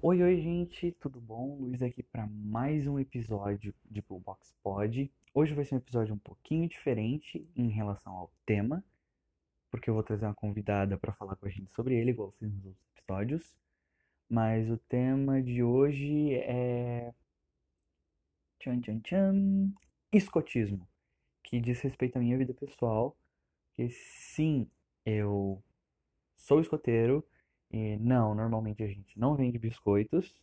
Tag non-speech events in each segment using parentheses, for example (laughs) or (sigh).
Oi, oi, gente, tudo bom? Luiz aqui para mais um episódio de Blue Box Pod. Hoje vai ser um episódio um pouquinho diferente em relação ao tema, porque eu vou trazer uma convidada para falar com a gente sobre ele, igual fiz nos outros episódios. Mas o tema de hoje é. Tchan, tchan, tchan. Escotismo, que diz respeito à minha vida pessoal. Que sim, eu sou escoteiro e não, normalmente a gente não vende biscoitos,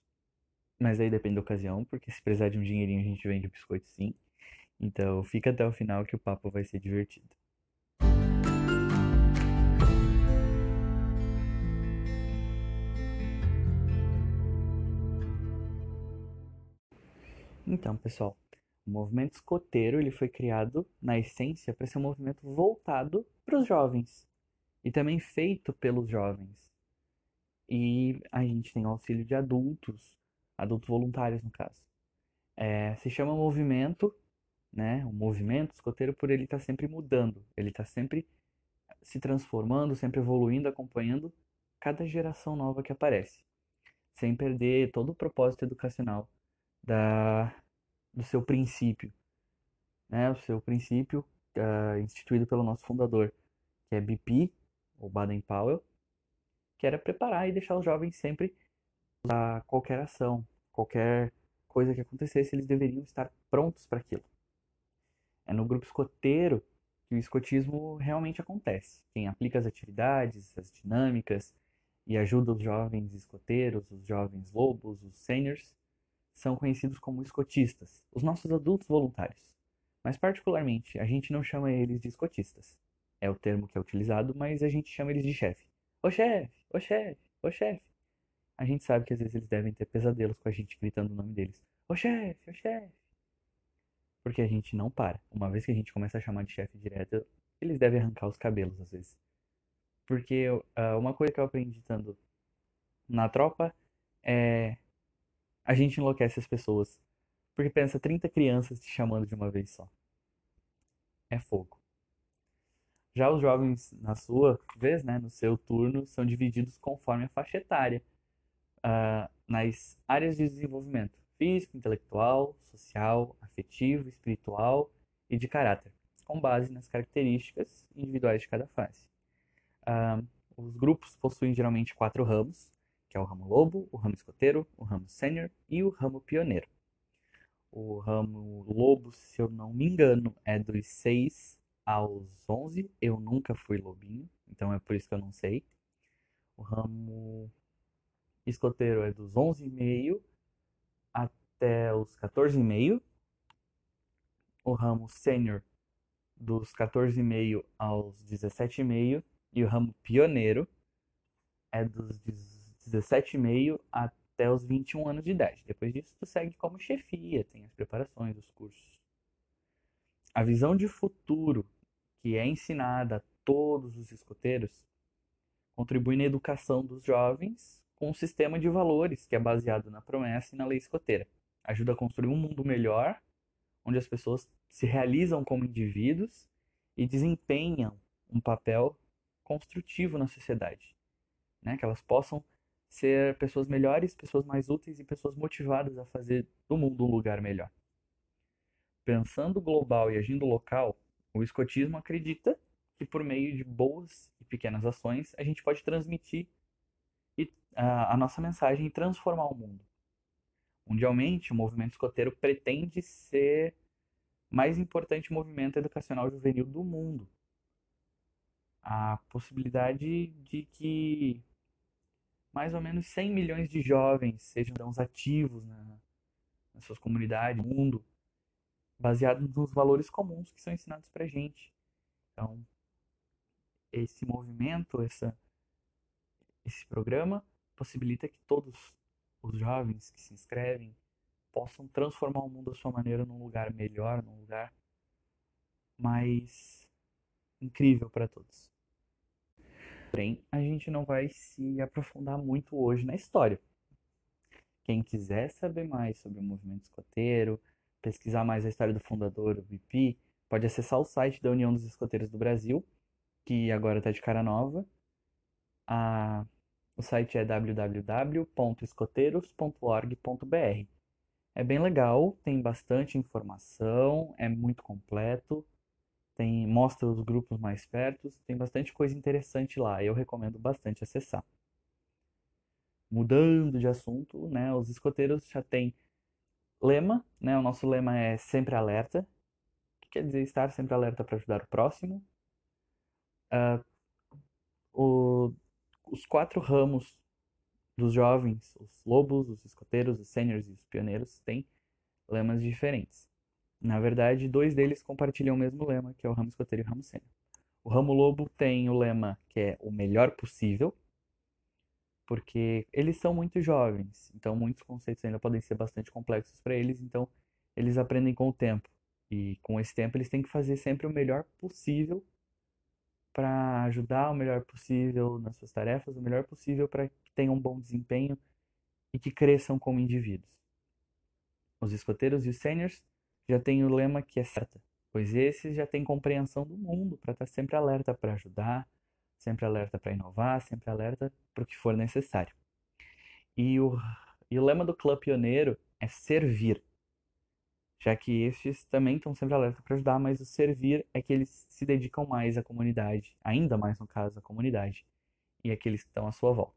mas aí depende da ocasião, porque se precisar de um dinheirinho a gente vende biscoito sim. Então fica até o final que o papo vai ser divertido. Então, pessoal, o movimento escoteiro ele foi criado na essência para ser um movimento voltado para os jovens e também feito pelos jovens. E a gente tem o auxílio de adultos, adultos voluntários no caso. É, se chama movimento, né? O movimento escoteiro por ele estar tá sempre mudando, ele está sempre se transformando, sempre evoluindo, acompanhando cada geração nova que aparece, sem perder todo o propósito educacional da, do seu princípio, né? O seu princípio uh, instituído pelo nosso fundador, que é BP, o Baden-Powell, que era preparar e deixar os jovens sempre a qualquer ação, qualquer coisa que acontecesse, eles deveriam estar prontos para aquilo. É no grupo escoteiro que o escotismo realmente acontece. Quem aplica as atividades, as dinâmicas e ajuda os jovens escoteiros, os jovens lobos, os seniors, são conhecidos como escotistas, os nossos adultos voluntários. Mas, particularmente, a gente não chama eles de escotistas. É o termo que é utilizado, mas a gente chama eles de chefe. Ô chefe, ô chefe, ô chefe. A gente sabe que às vezes eles devem ter pesadelos com a gente gritando o nome deles. Ô chefe, ô chefe. Porque a gente não para. Uma vez que a gente começa a chamar de chefe direto, eles devem arrancar os cabelos às vezes. Porque uh, uma coisa que eu aprendi estando na tropa é. A gente enlouquece as pessoas. Porque pensa 30 crianças te chamando de uma vez só. É fogo. Já os jovens, na sua vez, né, no seu turno, são divididos conforme a faixa etária uh, nas áreas de desenvolvimento físico, intelectual, social, afetivo, espiritual e de caráter, com base nas características individuais de cada fase. Uh, os grupos possuem geralmente quatro ramos, que é o ramo lobo, o ramo escoteiro, o ramo sênior e o ramo pioneiro. O ramo lobo, se eu não me engano, é dos 6 aos 11. Eu nunca fui lobinho, então é por isso que eu não sei. O ramo escoteiro é dos 11,5 até os 14,5. O ramo sênior dos 14,5 aos 17,5. E o ramo pioneiro é dos 17,5 até os 21 anos de idade. Depois disso, tu segue como chefia, tem as preparações, os cursos. A visão de futuro que é ensinada a todos os escoteiros contribui na educação dos jovens com um sistema de valores que é baseado na promessa e na lei escoteira. Ajuda a construir um mundo melhor, onde as pessoas se realizam como indivíduos e desempenham um papel construtivo na sociedade, né? Que elas possam ser pessoas melhores, pessoas mais úteis e pessoas motivadas a fazer do mundo um lugar melhor. Pensando global e agindo local, o escotismo acredita que por meio de boas e pequenas ações a gente pode transmitir a, nossa mensagem e transformar o mundo. Mundialmente, o movimento escoteiro pretende ser mais importante movimento educacional juvenil do mundo. A possibilidade de que mais ou menos 100 milhões de jovens sejam ativos na, nas suas comunidades, no mundo, baseado nos valores comuns que são ensinados para gente. Então, esse movimento, essa, esse programa possibilita que todos os jovens que se inscrevem possam transformar o mundo à sua maneira num lugar melhor, num lugar mais incrível para todos. Porém, a gente não vai se aprofundar muito hoje na história. Quem quiser saber mais sobre o movimento escoteiro, pesquisar mais a história do fundador, o BP, pode acessar o site da União dos Escoteiros do Brasil, que agora está de cara nova. A O site é www.escoteiros.org.br. É bem legal, tem bastante informação, é muito completo, tem mostra os grupos mais perto, tem bastante coisa interessante lá. Eu recomendo bastante acessar. Mudando de assunto, né? Os escoteiros já têm lema, né? O nosso lema é sempre alerta, que quer dizer estar sempre alerta para ajudar o próximo. Uh, o, os quatro ramos dos jovens, os lobos, os escoteiros, os sêniores e os pioneiros, têm lemas diferentes. Na verdade, dois deles compartilham o mesmo lema, que é o ramo escoteiro e o ramo sênior. O ramo lobo tem o lema que é o melhor possível, porque eles são muito jovens, então muitos conceitos ainda podem ser bastante complexos para eles, então eles aprendem com o tempo. E com esse tempo eles têm que fazer sempre o melhor possível para ajudar o melhor possível nas suas tarefas, o melhor possível para que tenham um bom desempenho e que cresçam como indivíduos. Os escoteiros e os seniors já têm o lema que é certa, pois esses já têm compreensão do mundo para estar sempre alerta para ajudar, sempre alerta para inovar, sempre alerta para o que for necessário. E o, e o lema do Clube Pioneiro é servir, já que estes também estão sempre alerta para ajudar, mas o servir é que eles se dedicam mais à comunidade, ainda mais no caso à comunidade, e aqueles que estão à sua volta.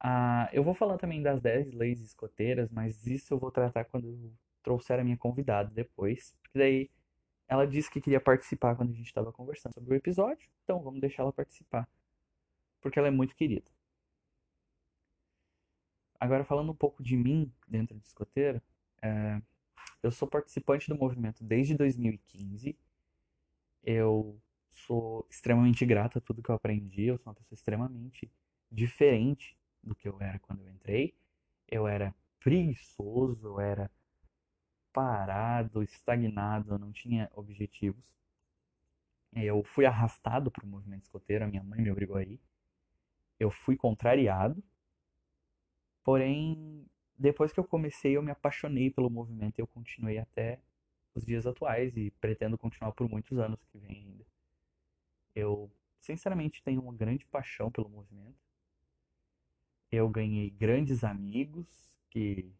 Ah, eu vou falar também das 10 leis escoteiras, mas isso eu vou tratar quando eu trouxer a minha convidada depois, porque daí ela disse que queria participar quando a gente estava conversando sobre o episódio, então vamos deixar ela participar, porque ela é muito querida. Agora, falando um pouco de mim dentro do escoteiro, é, eu sou participante do movimento desde 2015. Eu sou extremamente grato a tudo que eu aprendi. Eu sou uma pessoa extremamente diferente do que eu era quando eu entrei. Eu era preguiçoso, eu era parado, estagnado, não tinha objetivos. Eu fui arrastado para o movimento escoteiro, a minha mãe me obrigou a ir. Eu fui contrariado, porém, depois que eu comecei, eu me apaixonei pelo movimento e eu continuei até os dias atuais e pretendo continuar por muitos anos que vem ainda. Eu, sinceramente, tenho uma grande paixão pelo movimento. Eu ganhei grandes amigos que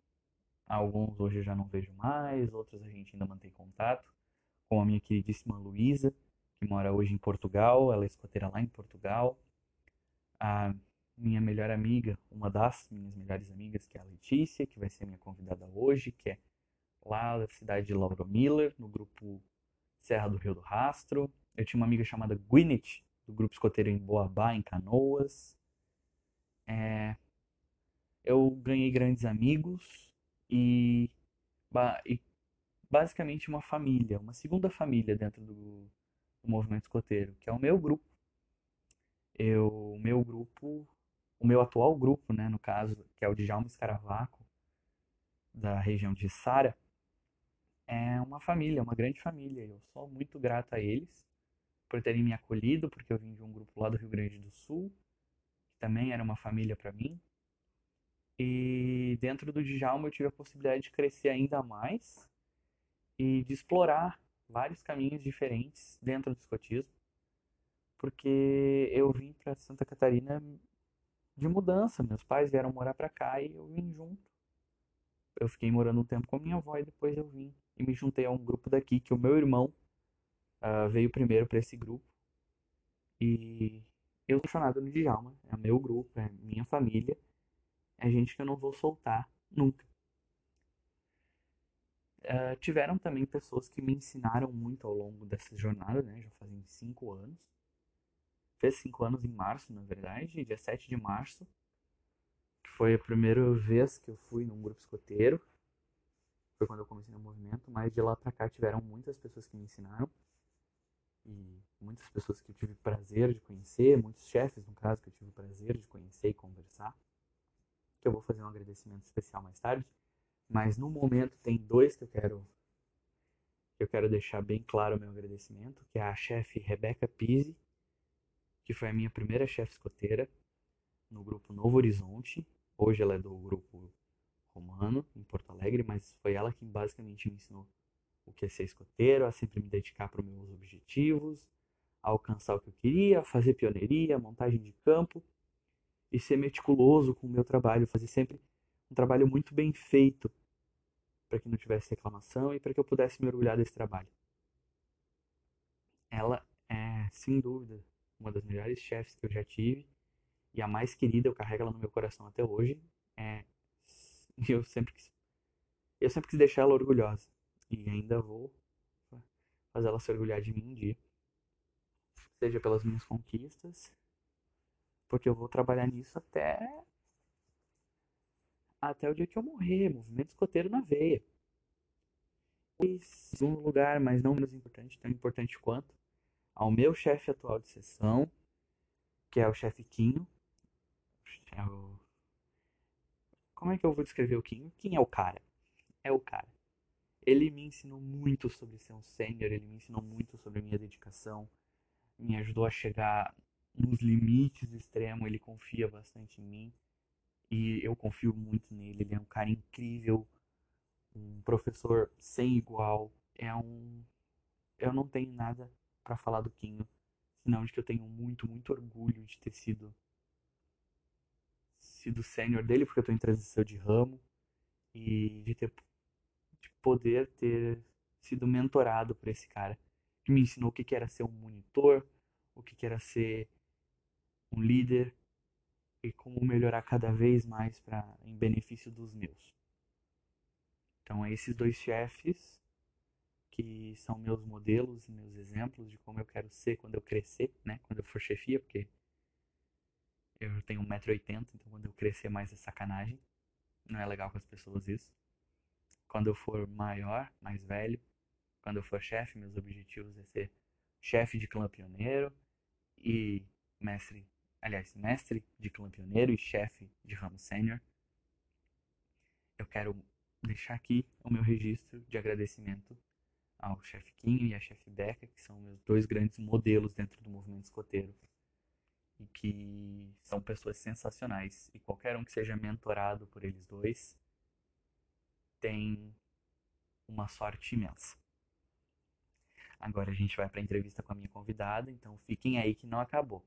Alguns hoje eu já não vejo mais, outros a gente ainda mantém contato, como a minha queridíssima Luísa, que mora hoje em Portugal, ela é escoteira lá em Portugal. A minha melhor amiga, uma das minhas melhores amigas, que é a Letícia, que vai ser minha convidada hoje, que é lá da cidade de Lauro Miller, no grupo Serra do Rio do Rastro. Eu tinha uma amiga chamada Gwyneth, do grupo escoteiro em Boabá, em Canoas. É... Eu ganhei grandes amigos, e, e basicamente uma família, uma segunda família dentro do, do movimento escoteiro, que é o meu grupo. Eu, o meu grupo, o meu atual grupo, né, no caso, que é o de Djalma Escaravaco, da região de Sara, é uma família, uma grande família. Eu sou muito grato a eles por terem me acolhido, porque eu vim de um grupo lá do Rio Grande do Sul, que também era uma família para mim. E dentro do Djalma eu tive a possibilidade de crescer ainda mais e de explorar vários caminhos diferentes dentro do escotismo, porque eu vim para Santa Catarina de mudança. Meus pais vieram morar para cá e eu vim junto. Eu fiquei morando um tempo com minha avó e depois eu vim e me juntei a um grupo daqui que o meu irmão uh, veio primeiro para esse grupo. E eu sou apaixonado no Djalma, é meu grupo, é minha família. É gente que eu não vou soltar nunca. Uh, tiveram também pessoas que me ensinaram muito ao longo dessa jornada, né? Já fazem cinco anos. Fez cinco anos em março, na verdade, dia 7 de março. Que foi a primeira vez que eu fui num grupo escoteiro. Foi quando eu comecei no movimento, mas de lá pra cá tiveram muitas pessoas que me ensinaram. E muitas pessoas que eu tive prazer de conhecer, muitos chefes, no caso, que eu tive prazer de conhecer e conversar que eu vou fazer um agradecimento especial mais tarde. Mas no momento tem dois que eu quero que eu quero deixar bem claro o meu agradecimento, que é a chefe Rebeca Pise, que foi a minha primeira chefe escoteira no grupo Novo Horizonte. Hoje ela é do grupo Romano, em Porto Alegre, mas foi ela que basicamente me ensinou o que é ser escoteiro, a sempre me dedicar para os meus objetivos, a alcançar o que eu queria, fazer pioneiria, montagem de campo e ser meticuloso com o meu trabalho, fazer sempre um trabalho muito bem feito para que não tivesse reclamação e para que eu pudesse me orgulhar desse trabalho. Ela é, sem dúvida, uma das melhores chefes que eu já tive e a mais querida, eu carrego ela no meu coração até hoje. É, (laughs) eu sempre quis, eu sempre quis deixar ela orgulhosa e ainda vou fazer ela se orgulhar de mim um dia. Seja pelas minhas conquistas, porque eu vou trabalhar nisso até até o dia que eu morrer, movimento escoteiro na veia. Segundo lugar, mas não menos importante, tão importante quanto, ao meu chefe atual de sessão, que é o chefe Quinho. É o... Como é que eu vou descrever o Quinho? Quem é o cara? É o cara. Ele me ensinou muito sobre ser um sênior, ele me ensinou muito sobre minha dedicação, me ajudou a chegar nos limites extremos, ele confia bastante em mim e eu confio muito nele. Ele é um cara incrível, um professor sem igual. É um. Eu não tenho nada para falar do Quinho, senão de que eu tenho muito, muito orgulho de ter sido sido sênior dele, porque eu estou em transição de ramo e de ter de poder ter sido mentorado por esse cara que me ensinou o que, que era ser um monitor, o que, que era ser um líder e como melhorar cada vez mais para em benefício dos meus. Então, é esses dois chefes que são meus modelos meus exemplos de como eu quero ser quando eu crescer, né? Quando eu for chefia, porque eu tenho 1,80m, então quando eu crescer mais é sacanagem. Não é legal com as pessoas isso. Quando eu for maior, mais velho, quando eu for chefe, meus objetivos é ser chefe de clã pioneiro e mestre aliás, mestre de clã pioneiro e chefe de ramo sênior. Eu quero deixar aqui o meu registro de agradecimento ao chefe Quinho e à chefe Beca, que são meus dois grandes modelos dentro do movimento escoteiro e que são pessoas sensacionais. E qualquer um que seja mentorado por eles dois tem uma sorte imensa. Agora a gente vai para a entrevista com a minha convidada, então fiquem aí que não acabou.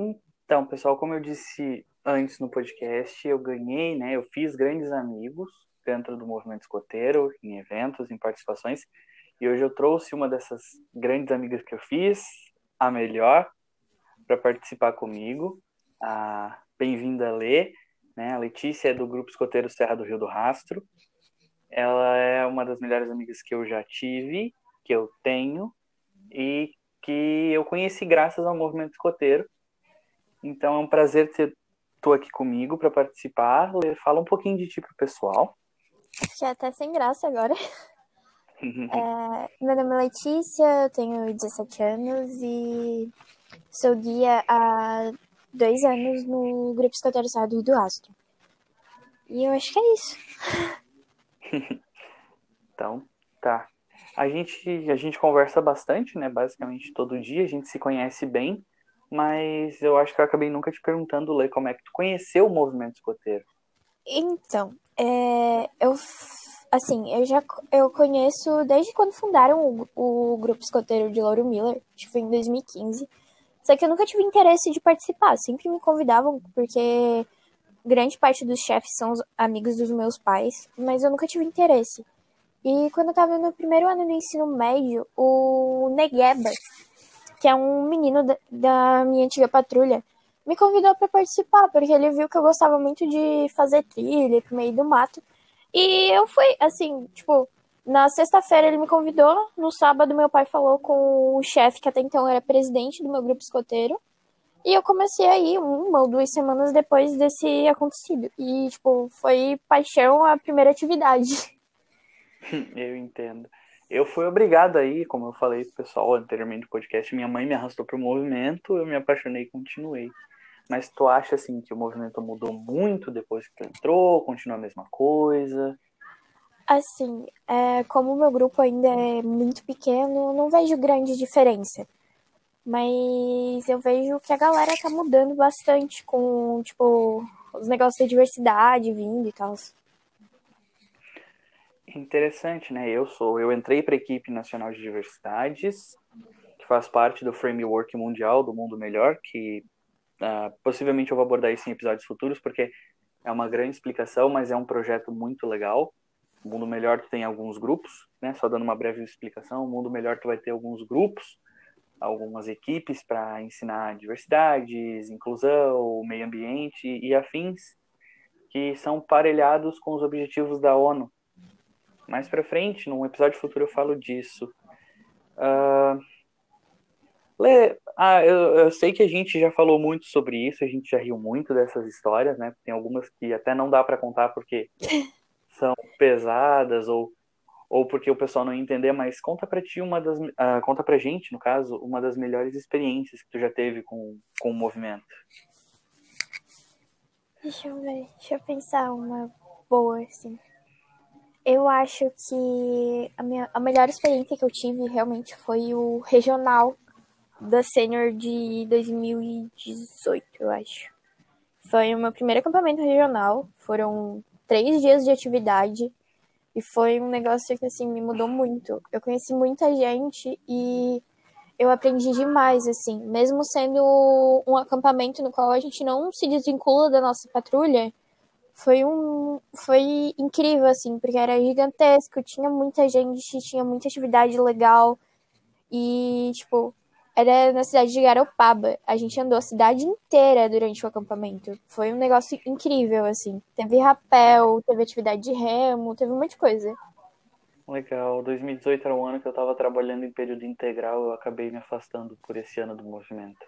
Então, pessoal, como eu disse antes no podcast, eu ganhei, né? Eu fiz grandes amigos dentro do movimento escoteiro, em eventos, em participações. E hoje eu trouxe uma dessas grandes amigas que eu fiz, a melhor, para participar comigo. A bem-vinda Lê, né? A Letícia é do grupo escoteiro Serra do Rio do Rastro. Ela é uma das melhores amigas que eu já tive, que eu tenho e que eu conheci graças ao movimento escoteiro então é um prazer ter tu aqui comigo para participar. Fala um pouquinho de ti pro pessoal. Já até sem graça agora. (laughs) é, meu nome é Letícia, eu tenho 17 anos e sou guia há dois anos no Grupo Escoteirizado do Astro. E eu acho que é isso. (laughs) então, tá. A gente, a gente conversa bastante, né? Basicamente todo dia, a gente se conhece bem mas eu acho que eu acabei nunca te perguntando, Lê, como é que tu conheceu o movimento escoteiro? Então, é, eu assim, eu já eu conheço desde quando fundaram o, o grupo escoteiro de Lauro Miller, foi em 2015. Só que eu nunca tive interesse de participar, sempre me convidavam porque grande parte dos chefes são amigos dos meus pais, mas eu nunca tive interesse. E quando eu tava no primeiro ano do ensino médio, o Negueba, que é um menino da, minha antiga patrulha, me convidou para participar, porque ele viu que eu gostava muito de fazer trilha pro meio do mato. E eu fui, assim, tipo, na sexta-feira ele me convidou, no sábado meu pai falou com o chefe, que até então era presidente do meu grupo escoteiro. E eu comecei aí uma ou duas semanas depois desse acontecido. E, tipo, foi paixão a primeira atividade. (laughs) Eu entendo. Eu fui obrigado aí, como eu falei pro pessoal anteriormente do podcast, minha mãe me arrastou pro movimento, eu me apaixonei e continuei. Mas tu acha assim que o movimento mudou muito depois que tu entrou? Continua a mesma coisa? Assim, é, como o meu grupo ainda é muito pequeno, não vejo grande diferença. Mas eu vejo que a galera tá mudando bastante com, tipo, os negócios da diversidade vindo e tal. Interessante, né? Eu sou, eu entrei para a equipe nacional de diversidades, que faz parte do framework mundial do mundo melhor, que uh, possivelmente eu vou abordar isso em episódios futuros, porque é uma grande explicação, mas é um projeto muito legal. O mundo melhor tu tem alguns grupos, né? Só dando uma breve explicação, o mundo melhor tu vai ter alguns grupos, algumas equipes para ensinar diversidades, inclusão, meio ambiente e afins, que são parelhados com os objetivos da ONU mais para frente, num episódio futuro, eu falo disso. Uh, Lê, ah, eu, eu, sei que a gente já falou muito sobre isso, a gente já riu muito dessas histórias, né? Tem algumas que até não dá para contar porque (laughs) são pesadas ou, ou porque o pessoal não entender, mas conta para ti uma das, uh, conta pra gente, no caso, uma das melhores experiências que tu já teve com, com o movimento. Deixa eu ver, deixa eu pensar uma boa, assim. Eu acho que a, minha, a melhor experiência que eu tive realmente foi o regional da Senior de 2018, eu acho. Foi o meu primeiro acampamento regional. Foram três dias de atividade. E foi um negócio que, assim, me mudou muito. Eu conheci muita gente e eu aprendi demais, assim. Mesmo sendo um acampamento no qual a gente não se desvincula da nossa patrulha, foi um foi incrível assim, porque era gigantesco, tinha muita gente, tinha muita atividade legal e tipo, era na cidade de Garopaba. A gente andou a cidade inteira durante o acampamento. Foi um negócio incrível assim. Teve rapel, teve atividade de remo, teve um monte de coisa. Legal. 2018 era um ano que eu estava trabalhando em período integral, eu acabei me afastando por esse ano do movimento.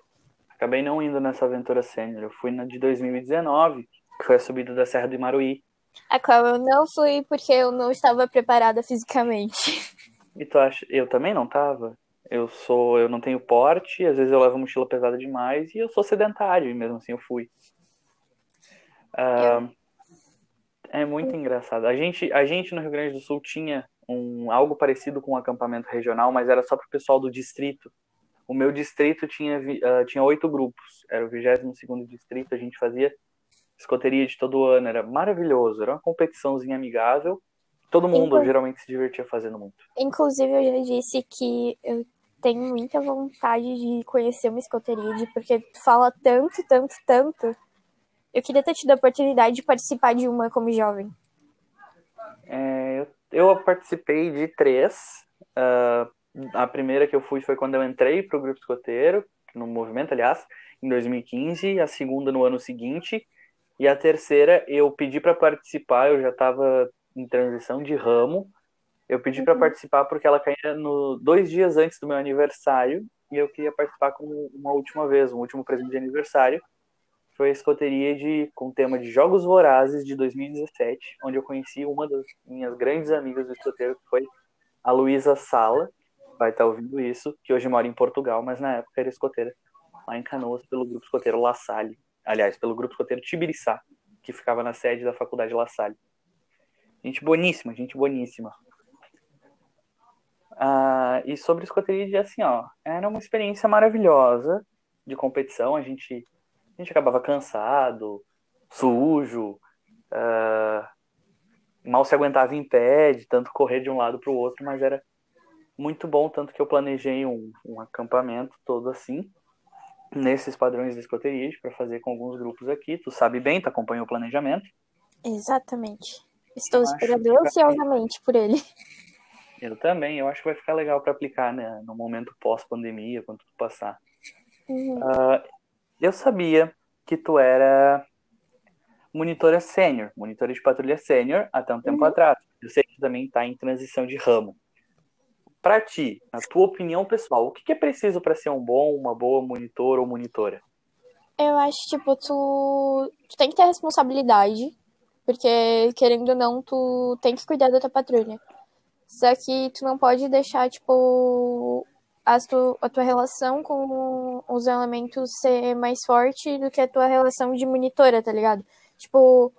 Acabei não indo nessa aventura sênior, eu fui na de 2019 que foi a subida da Serra do Imaruí. A qual eu não fui porque eu não estava preparada fisicamente. E tu acha? Eu também não estava. Eu sou, eu não tenho porte, às vezes eu levo mochila pesada demais e eu sou sedentário, e mesmo assim eu fui. Uh, é muito engraçado. A gente, a gente no Rio Grande do Sul tinha um, algo parecido com um acampamento regional, mas era só para o pessoal do distrito. O meu distrito tinha, uh, tinha oito grupos, era o 22 segundo distrito, a gente fazia escoteria de todo ano, era maravilhoso, era uma competiçãozinha amigável. Todo mundo Inclu... geralmente se divertia fazendo muito. Inclusive, eu já disse que eu tenho muita vontade de conhecer uma escoteria, porque tu fala tanto, tanto, tanto. Eu queria ter tido a oportunidade de participar de uma como jovem. É, eu, eu, participei de três. Uh, a primeira que eu fui foi quando eu entrei para o grupo escoteiro, no movimento, aliás, em 2015. A segunda no ano seguinte. E a terceira, eu pedi para participar, eu já estava em transição de ramo. Eu pedi uhum. para participar porque ela caía no, dois dias antes do meu aniversário e eu queria participar como uma última vez, um último presente de aniversário. Foi a escoteria de, com o tema de Jogos Vorazes de 2017, onde eu conheci uma das minhas grandes amigas do escoteiro, que foi a Luísa Sala, vai estar tá ouvindo isso, que hoje mora em Portugal, mas na época era escoteira lá em Canoas pelo grupo escoteiro La Salle aliás, pelo grupo escoteiro Tibiriçá, que ficava na sede da faculdade La Salle. Gente boníssima, gente boníssima. Ah, e sobre escoteria, assim, ó, era uma experiência maravilhosa de competição. A gente, a gente acabava cansado, sujo, ah, mal se aguentava em pé, de tanto correr de um lado para o outro, mas era muito bom, tanto que eu planejei um, um acampamento todo assim nesses padrões de escoteria para fazer com alguns grupos aqui. Tu sabe bem, tu acompanhou o planejamento. Exatamente. Estou esperando ansiosamente por ele. (laughs) Eu também, eu acho que vai ficar legal para aplicar né, no momento pós-pandemia, quando tu passar. Uhum. Uh, eu sabia que tu era monitora sênior, monitora de patrulha sênior até um tempo uhum. atrás. Eu sei que tu também está em transição de ramo para ti, na tua opinião pessoal, o que é preciso para ser um bom, uma boa monitor ou monitora? Eu acho, tipo, tu, tu tem que ter responsabilidade, porque, querendo ou não, tu tem que cuidar da tua patrulha. Só que tu não pode deixar, tipo, a, tu, a tua relação com os elementos ser mais forte do que a tua relação de monitora, tá ligado? Tipo,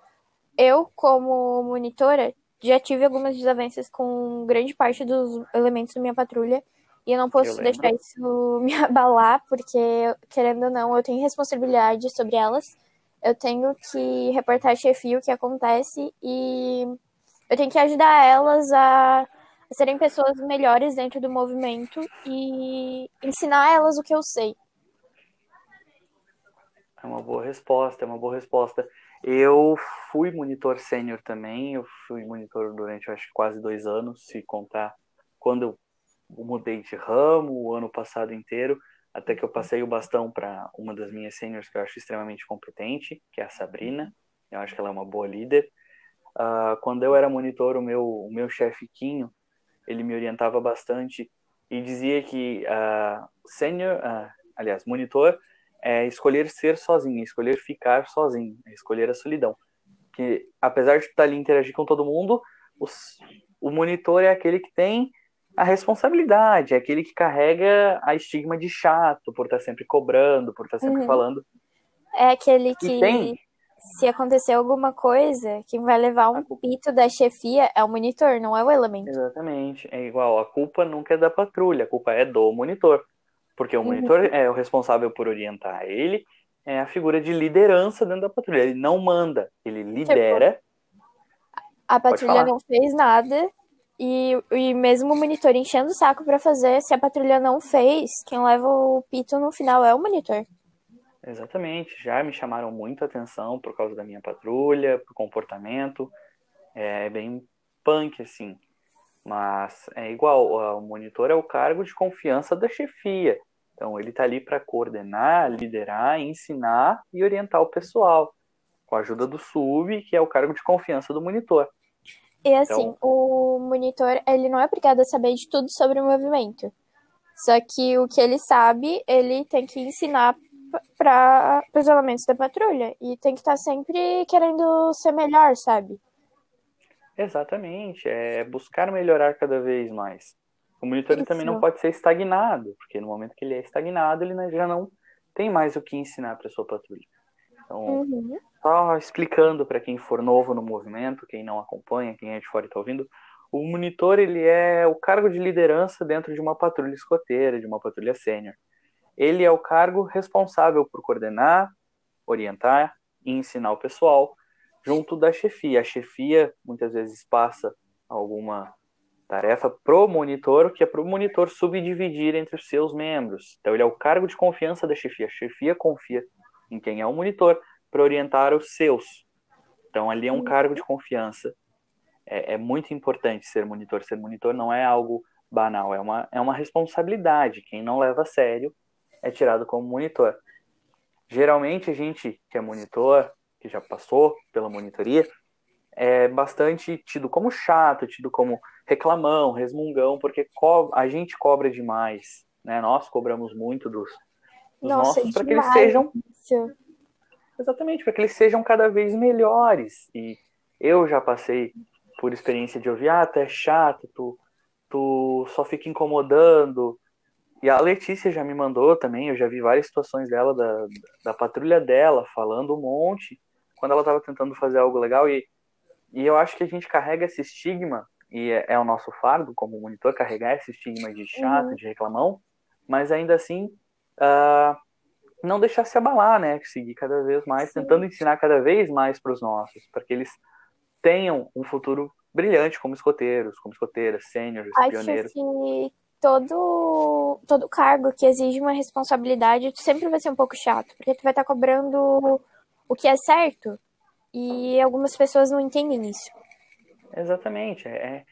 eu, como monitora, já tive algumas desavenças com grande parte dos elementos da minha patrulha. E eu não posso eu deixar isso (laughs) me abalar, porque, querendo ou não, eu tenho responsabilidade sobre elas. Eu tenho que reportar chefia o que acontece e eu tenho que ajudar elas a, a serem pessoas melhores dentro do movimento e ensinar elas o que eu sei. É uma boa resposta, é uma boa resposta. Eu fui monitor sênior também, eu fui monitor durante acho quase dois anos, se contar quando eu mudei de ramo o ano passado inteiro, até que eu passei o bastão para uma das minhas sêniores que eu acho extremamente competente, que é a Sabrina. Eu acho que ela é uma boa líder. Uh, quando eu era monitor, o meu, o meu chefe Quinho, ele me orientava bastante e dizia que uh, sênior, uh, aliás, monitor, é escolher ser sozinho, é escolher ficar sozinho, é escolher a solidão. Que apesar de estar ali interagir com todo mundo, os, o monitor é aquele que tem a responsabilidade, é aquele que carrega a estigma de chato por estar sempre cobrando, por estar sempre uhum. falando. É aquele que, tem... se acontecer alguma coisa, quem vai levar um pito da chefia é o monitor, não é o elemento. Exatamente. É igual, a culpa nunca é da patrulha, a culpa é do monitor. Porque o uhum. monitor é o responsável por orientar. Ele é a figura de liderança dentro da patrulha. Ele não manda, ele lidera. Tipo, a patrulha não fez nada, e, e mesmo o monitor enchendo o saco para fazer, se a patrulha não fez, quem leva o pito no final é o monitor. Exatamente, já me chamaram muito a atenção por causa da minha patrulha, por comportamento. É bem punk, assim. Mas é igual, o monitor é o cargo de confiança da chefia. Então ele está ali para coordenar, liderar, ensinar e orientar o pessoal, com a ajuda do sub, que é o cargo de confiança do monitor. E assim, então... o monitor, ele não é obrigado a saber de tudo sobre o movimento. Só que o que ele sabe, ele tem que ensinar para os elementos da patrulha. E tem que estar tá sempre querendo ser melhor, sabe? Exatamente. É buscar melhorar cada vez mais. O monitor também não pode ser estagnado, porque no momento que ele é estagnado, ele já não tem mais o que ensinar para sua patrulha. Então, uhum. só explicando para quem for novo no movimento, quem não acompanha, quem é de fora e está ouvindo, o monitor ele é o cargo de liderança dentro de uma patrulha escoteira, de uma patrulha sênior. Ele é o cargo responsável por coordenar, orientar e ensinar o pessoal junto da chefia. A chefia muitas vezes passa alguma tarefa pro monitor, que é pro monitor subdividir entre os seus membros. Então ele é o cargo de confiança da chefia. A chefia confia em quem é o monitor para orientar os seus. Então, ali é um cargo de confiança. É, é, muito importante ser monitor. Ser monitor não é algo banal, é uma, é uma responsabilidade. Quem não leva a sério é tirado como monitor. Geralmente, a gente que é monitor, que já passou pela monitoria, é bastante tido como chato, tido como reclamão, resmungão, porque a gente cobra demais. Né? Nós cobramos muito dos, dos Nossa, nossos para que eles sejam isso. Exatamente, para que eles sejam cada vez melhores. E eu já passei por experiência de ouvir, ah, tu é chato, tu, tu só fica incomodando. E a Letícia já me mandou também, eu já vi várias situações dela, da, da patrulha dela, falando um monte, quando ela estava tentando fazer algo legal. E, e eu acho que a gente carrega esse estigma, e é, é o nosso fardo como monitor, carregar esse estigma de chato, uhum. de reclamão, mas ainda assim, uh, não deixar se abalar, né? Seguir cada vez mais, Sim. tentando ensinar cada vez mais para os nossos, para que eles tenham um futuro brilhante como escoteiros, como escoteiras, sêniores, pioneiros. Que todo todo cargo que exige uma responsabilidade sempre vai ser um pouco chato, porque tu vai estar tá cobrando o que é certo e algumas pessoas não entendem isso. Exatamente, é,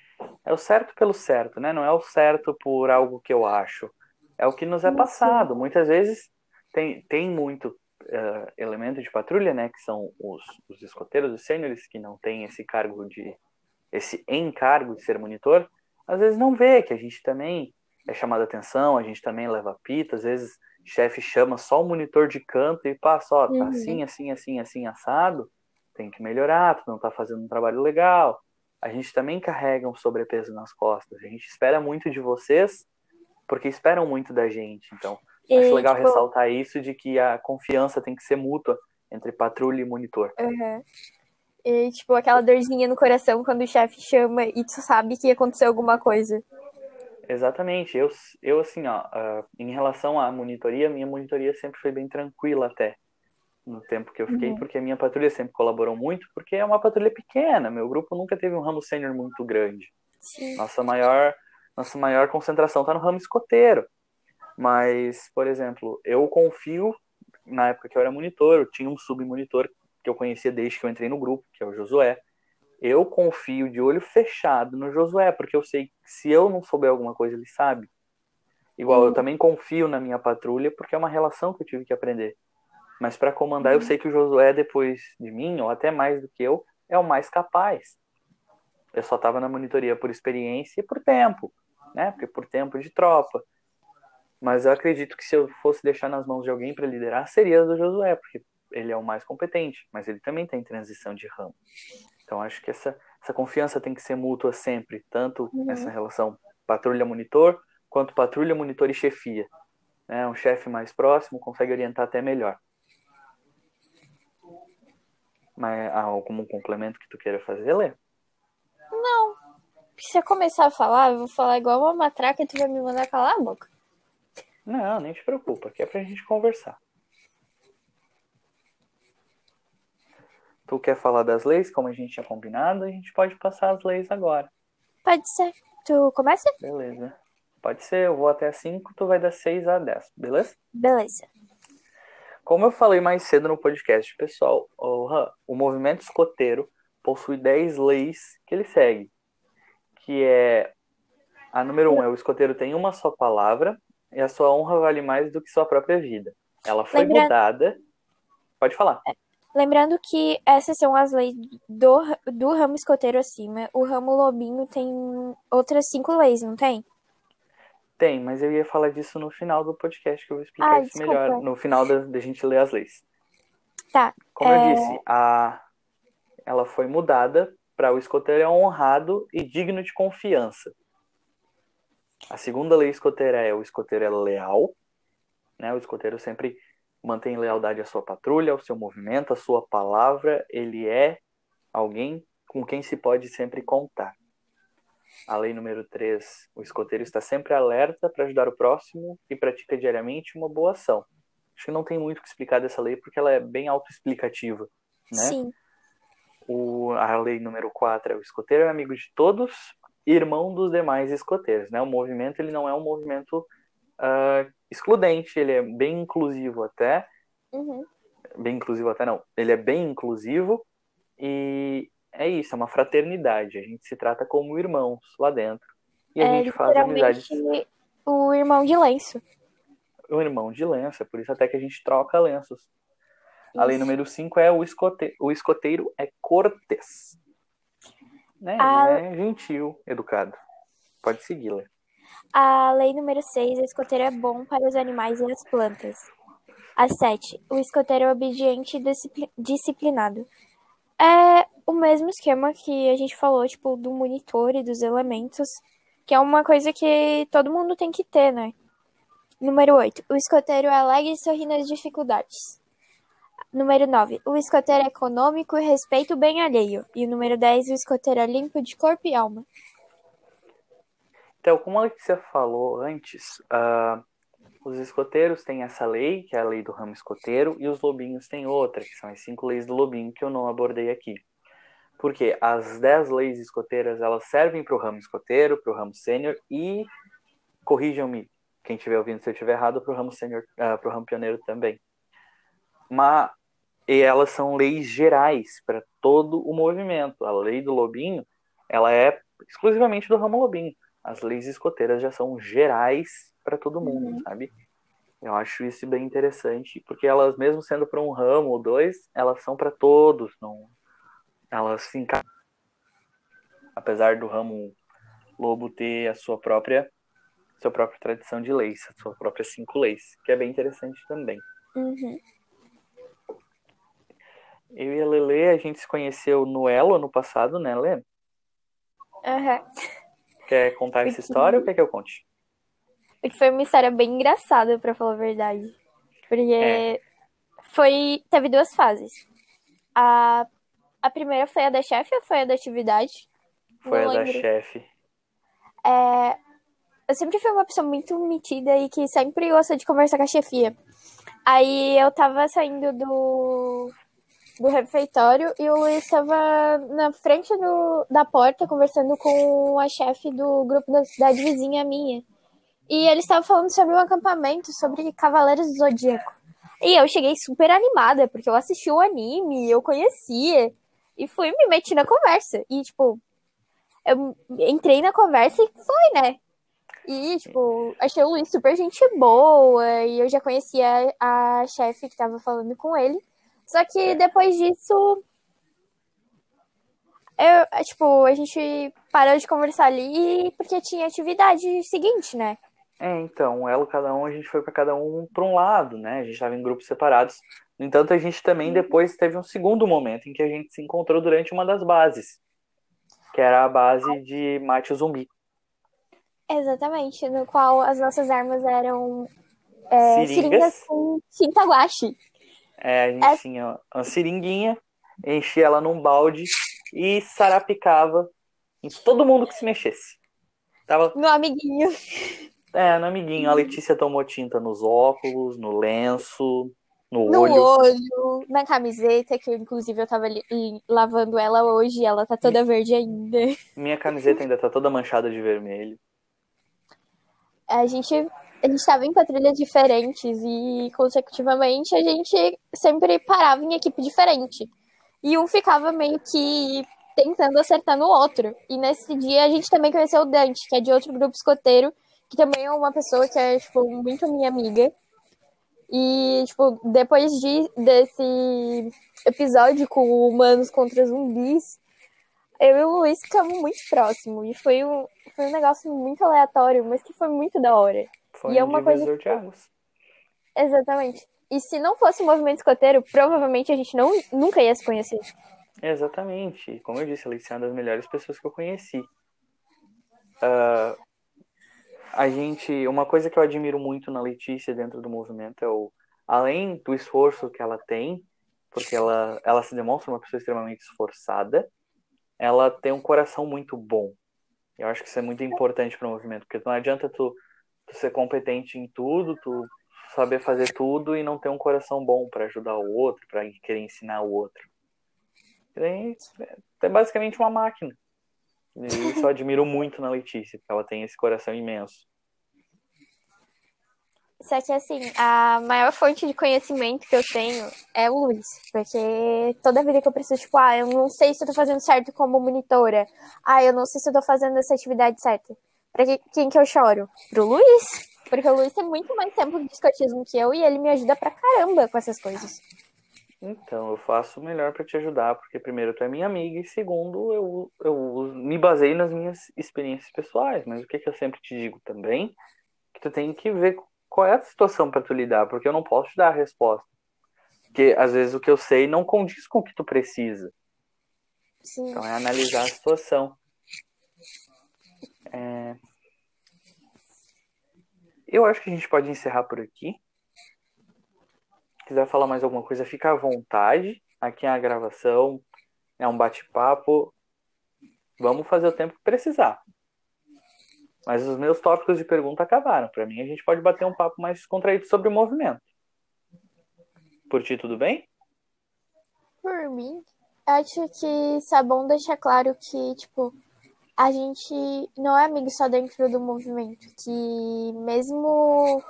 é o certo pelo certo, né? Não é o certo por algo que eu acho. É o que nos é passado. Muitas vezes tem, tem muito uh, elemento de patrulha, né, que são os, os escoteiros, os sêniores, que não tem esse cargo de, esse encargo de ser monitor, às vezes não vê que a gente também é chamado a atenção, a gente também leva pita, às vezes o chefe chama só o monitor de canto e passa, ó, tá uhum. assim, assim, assim, assim, assado, tem que melhorar, tu não tá fazendo um trabalho legal. A gente também carrega um sobrepeso nas costas, a gente espera muito de vocês, porque esperam muito da gente, então e, Acho legal tipo, ressaltar isso de que a confiança tem que ser mútua entre patrulha e monitor. Uhum. E, tipo, aquela dorzinha no coração quando o chefe chama e tu sabe que aconteceu alguma coisa. Exatamente. Eu, eu assim, ó, uh, em relação à monitoria, minha monitoria sempre foi bem tranquila até. no tempo que eu fiquei, uhum. porque a minha patrulha sempre colaborou muito, porque é uma patrulha pequena, meu grupo nunca teve um ramo sênior muito grande. Sim. Nossa maior, nossa maior concentração está no ramo escoteiro. Mas, por exemplo, eu confio, na época que eu era monitor, eu tinha um submonitor que eu conhecia desde que eu entrei no grupo, que é o Josué. Eu confio de olho fechado no Josué, porque eu sei que se eu não souber alguma coisa, ele sabe. Igual, uhum. eu também confio na minha patrulha, porque é uma relação que eu tive que aprender. Mas para comandar, uhum. eu sei que o Josué, depois de mim, ou até mais do que eu, é o mais capaz. Eu só estava na monitoria por experiência e por tempo, né? Porque por tempo de tropa. Mas eu acredito que se eu fosse deixar nas mãos de alguém para liderar, seria do Josué, porque ele é o mais competente, mas ele também está em transição de ramo. Então acho que essa, essa confiança tem que ser mútua sempre, tanto uhum. nessa relação patrulha-monitor, quanto patrulha-monitor e chefia. Né? Um chefe mais próximo consegue orientar até melhor. Mas há algum complemento que tu queira fazer, Lê? Não. Se eu começar a falar, eu vou falar igual uma matraca e tu vai me mandar calar a boca. Não, nem te preocupa, aqui é pra gente conversar. Tu quer falar das leis, como a gente tinha combinado? A gente pode passar as leis agora. Pode ser. Tu começa? Beleza. Pode ser, eu vou até 5, tu vai dar 6 a 10, beleza? Beleza. Como eu falei mais cedo no podcast, pessoal, o, o movimento escoteiro possui 10 leis que ele segue. Que é a número 1 um, é o escoteiro tem uma só palavra e a sua honra vale mais do que sua própria vida. Ela foi Lembrando... mudada. Pode falar. Lembrando que essas são as leis do, do ramo escoteiro acima. O ramo lobinho tem outras cinco leis, não tem? Tem, mas eu ia falar disso no final do podcast, que eu vou explicar ah, isso desculpa. melhor. No final da, da gente ler as leis. Tá. Como é... eu disse, a... ela foi mudada para o escoteiro é honrado e digno de confiança. A segunda lei escoteira é o escoteiro é leal. Né? O escoteiro sempre mantém lealdade à sua patrulha, ao seu movimento, à sua palavra. Ele é alguém com quem se pode sempre contar. A lei número 3, o escoteiro está sempre alerta para ajudar o próximo e pratica diariamente uma boa ação. Acho que não tem muito o que explicar dessa lei porque ela é bem autoexplicativa, né? Sim. O, a lei número 4 é o escoteiro é amigo de todos irmão dos demais escoteiros, né? O movimento ele não é um movimento uh, excludente, ele é bem inclusivo até. Uhum. Bem inclusivo até não. Ele é bem inclusivo e é isso, é uma fraternidade. A gente se trata como irmãos lá dentro. E a é, gente faz amizade. O irmão de lenço. O irmão de lenço, é por isso até que a gente troca lenços. Isso. A lei número 5 é o escoteiro, o escoteiro é cortês. Né? A... Ele é gentil, educado. Pode seguir, Lê. A lei número 6, o escoteiro é bom para os animais e as plantas. A 7, o escoteiro é obediente e disciplinado. É o mesmo esquema que a gente falou, tipo, do monitor e dos elementos, que é uma coisa que todo mundo tem que ter, né? Número 8. O escoteiro é alegre e sorri nas dificuldades. Número 9. O escoteiro é econômico e respeita o bem alheio. E o número 10. O escoteiro é limpo de corpo e alma. Então, como a Letícia falou antes, uh, os escoteiros têm essa lei, que é a lei do ramo escoteiro, e os lobinhos têm outra, que são as cinco leis do lobinho, que eu não abordei aqui. Porque as dez leis escoteiras, elas servem para o ramo escoteiro, para o ramo sênior e, corrijam-me, quem estiver ouvindo se eu estiver errado, para o ramo sênior, uh, para o ramo pioneiro também. Mas, e elas são leis gerais para todo o movimento. A lei do lobinho, ela é exclusivamente do ramo lobinho. As leis escoteiras já são gerais para todo mundo, uhum. sabe? Eu acho isso bem interessante, porque elas, mesmo sendo para um ramo ou dois, elas são para todos, não? Elas se encaixam. Apesar do ramo lobo ter a sua própria sua própria tradição de leis, a sua própria cinco leis, que é bem interessante também. Uhum. Eu e a Lele, a gente se conheceu no Elo ano passado, né, Lê? Uhum. Quer contar essa história ou quer que eu conte? Porque foi uma história bem engraçada, para falar a verdade. Porque é. foi. Teve duas fases. A, a primeira foi a da chefe ou foi a da atividade? Foi Não a lembro. da chefe. É, eu sempre fui uma pessoa muito metida e que sempre gosta de conversar com a chefia. Aí eu tava saindo do, do refeitório e o Luiz estava na frente do, da porta conversando com a chefe do grupo da cidade vizinha minha. E ele estava falando sobre um acampamento, sobre Cavaleiros do Zodíaco. E eu cheguei super animada, porque eu assisti o anime, eu conhecia. E fui me meti na conversa. E, tipo, eu entrei na conversa e foi, né? E, tipo, achei o Luiz super gente boa. E eu já conhecia a chefe que tava falando com ele. Só que depois disso. Eu, tipo, a gente parou de conversar ali porque tinha atividade seguinte, né? É, então, ela, cada um, a gente foi para cada um para um lado, né? A gente estava em grupos separados. No entanto, a gente também depois teve um segundo momento em que a gente se encontrou durante uma das bases, que era a base de mate zumbi. Exatamente, no qual as nossas armas eram é, seringas. seringas com tinta É, a gente é... tinha uma seringuinha, enchia ela num balde e sarapicava em todo mundo que se mexesse. Tava... No amiguinho. É, no amiguinho. A Letícia tomou tinta nos óculos, no lenço, no, no olho. olho, na camiseta, que inclusive eu tava lavando ela hoje, ela tá toda verde ainda. Minha camiseta ainda tá toda manchada de vermelho. A gente, a gente tava em patrulhas diferentes e consecutivamente a gente sempre parava em equipe diferente. E um ficava meio que tentando acertar no outro. E nesse dia a gente também conheceu o Dante, que é de outro grupo escoteiro, que também é uma pessoa que é, tipo, muito minha amiga. E, tipo, depois de, desse episódio com humanos contra zumbis, eu e o Luiz ficamos muito próximos. E foi um, foi um negócio muito aleatório, mas que foi muito da hora. E é uma coisa. De águas. Exatamente. E se não fosse o movimento escoteiro, provavelmente a gente não, nunca ia se conhecer. Exatamente. Como eu disse, a Alicia é uma das melhores pessoas que eu conheci. Uh, a gente, uma coisa que eu admiro muito na Letícia dentro do movimento é o, além do esforço que ela tem, porque ela, ela se demonstra uma pessoa extremamente esforçada, ela tem um coração muito bom. Eu acho que isso é muito importante para o movimento, porque não adianta tu, tu ser competente em tudo, tu saber fazer tudo e não ter um coração bom para ajudar o outro, para querer ensinar o outro. É, basicamente uma máquina. E isso eu admiro muito na Letícia, porque ela tem esse coração imenso. Só que assim, a maior fonte de conhecimento que eu tenho é o Luiz. Porque toda vida que eu preciso, tipo, ah, eu não sei se eu tô fazendo certo como monitora. Ah, eu não sei se eu tô fazendo essa atividade certa. Pra quem que eu choro? Pro Luiz. Porque o Luiz tem muito mais tempo de escotismo que eu e ele me ajuda pra caramba com essas coisas. Então, eu faço o melhor para te ajudar, porque primeiro tu é minha amiga e segundo eu, eu me baseio nas minhas experiências pessoais. Mas o que, que eu sempre te digo também, que tu tem que ver qual é a situação para tu lidar, porque eu não posso te dar a resposta. Porque às vezes o que eu sei não condiz com o que tu precisa. Sim. Então é analisar a situação. É... Eu acho que a gente pode encerrar por aqui quiser falar mais alguma coisa, fica à vontade. Aqui é a gravação, é um bate-papo. Vamos fazer o tempo que precisar. Mas os meus tópicos de pergunta acabaram. Para mim, a gente pode bater um papo mais contraído sobre o movimento. Por ti, tudo bem? Por mim, acho que é bom deixar claro que, tipo, a gente não é amigo só dentro do movimento. Que mesmo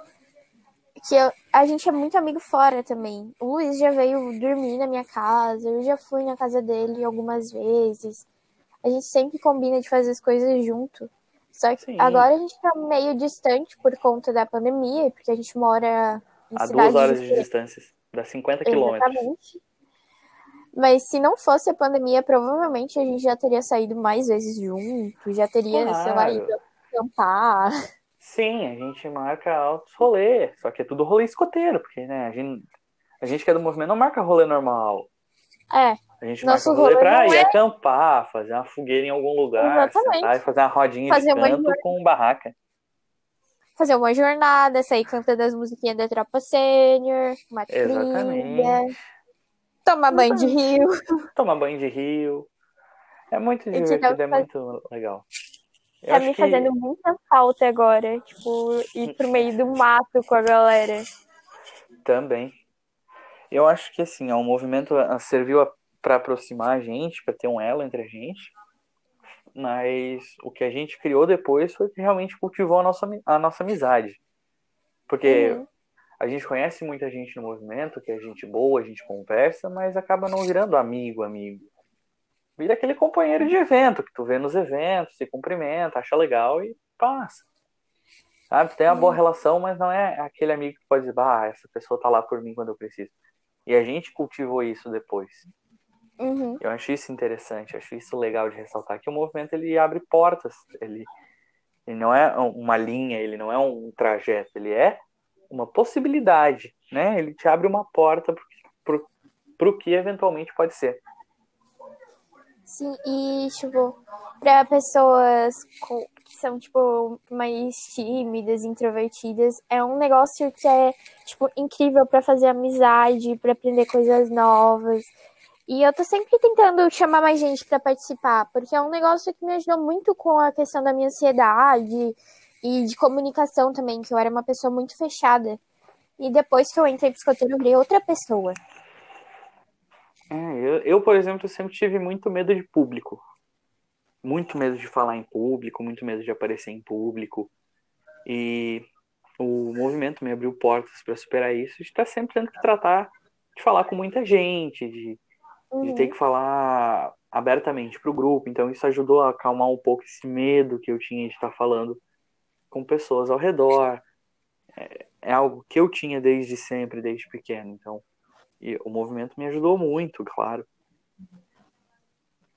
que eu, a gente é muito amigo fora também. O Luiz já veio dormir na minha casa, eu já fui na casa dele algumas vezes. A gente sempre combina de fazer as coisas junto. Só que Sim. agora a gente tá meio distante por conta da pandemia, porque a gente mora em A duas horas de, de distância, dá 50 quilômetros. Exatamente. Mas se não fosse a pandemia, provavelmente a gente já teria saído mais vezes junto, já teria, claro. sei lá, ido acampar. Sim, a gente marca altos rolê, só que é tudo rolê escoteiro, porque, né, a gente, a gente que é do movimento não marca rolê normal. É. A gente Nosso marca rolê, rolê pra ir é... acampar, fazer uma fogueira em algum lugar, sentar fazer uma rodinha fazer de canto com barraca. Fazer uma jornada, sair cantando as musiquinhas da Tropa Sênior, uma Exatamente. Trilha, tomar banho de rio. Tomar banho de rio. É muito divertido, é muito legal. Eu tá me que... fazendo muita falta agora, tipo, ir pro meio do mato com a galera. Também. Eu acho que assim, um movimento serviu para aproximar a gente, para ter um elo entre a gente. Mas o que a gente criou depois foi que realmente cultivou a nossa, a nossa amizade. Porque uhum. A gente conhece muita gente no movimento, que é gente boa, a gente conversa, mas acaba não virando amigo, amigo. Vira aquele companheiro de evento que tu vê nos eventos, se cumprimenta, acha legal e passa. Sabe? Tem uma boa uhum. relação, mas não é aquele amigo que pode dizer, ah, essa pessoa tá lá por mim quando eu preciso. E a gente cultivou isso depois. Uhum. Eu acho isso interessante, acho isso legal de ressaltar que o movimento ele abre portas, ele, ele não é uma linha, ele não é um trajeto, ele é uma possibilidade, né? Ele te abre uma porta para o que eventualmente pode ser. Sim, e tipo, para pessoas que são tipo mais tímidas, introvertidas, é um negócio que é tipo incrível para fazer amizade, para aprender coisas novas. E eu tô sempre tentando chamar mais gente para participar, porque é um negócio que me ajudou muito com a questão da minha ansiedade e de comunicação também, que eu era uma pessoa muito fechada. E depois que eu entrei pro escoteiro, eu virei outra pessoa. É, eu, eu, por exemplo, sempre tive muito medo de público. Muito medo de falar em público, muito medo de aparecer em público. E o movimento me abriu portas para superar isso. De estar sempre tendo que tratar de falar com muita gente, de uhum. de ter que falar abertamente para o grupo. Então isso ajudou a acalmar um pouco esse medo que eu tinha de estar falando com pessoas ao redor. É, é algo que eu tinha desde sempre, desde pequeno. Então e o movimento me ajudou muito, claro.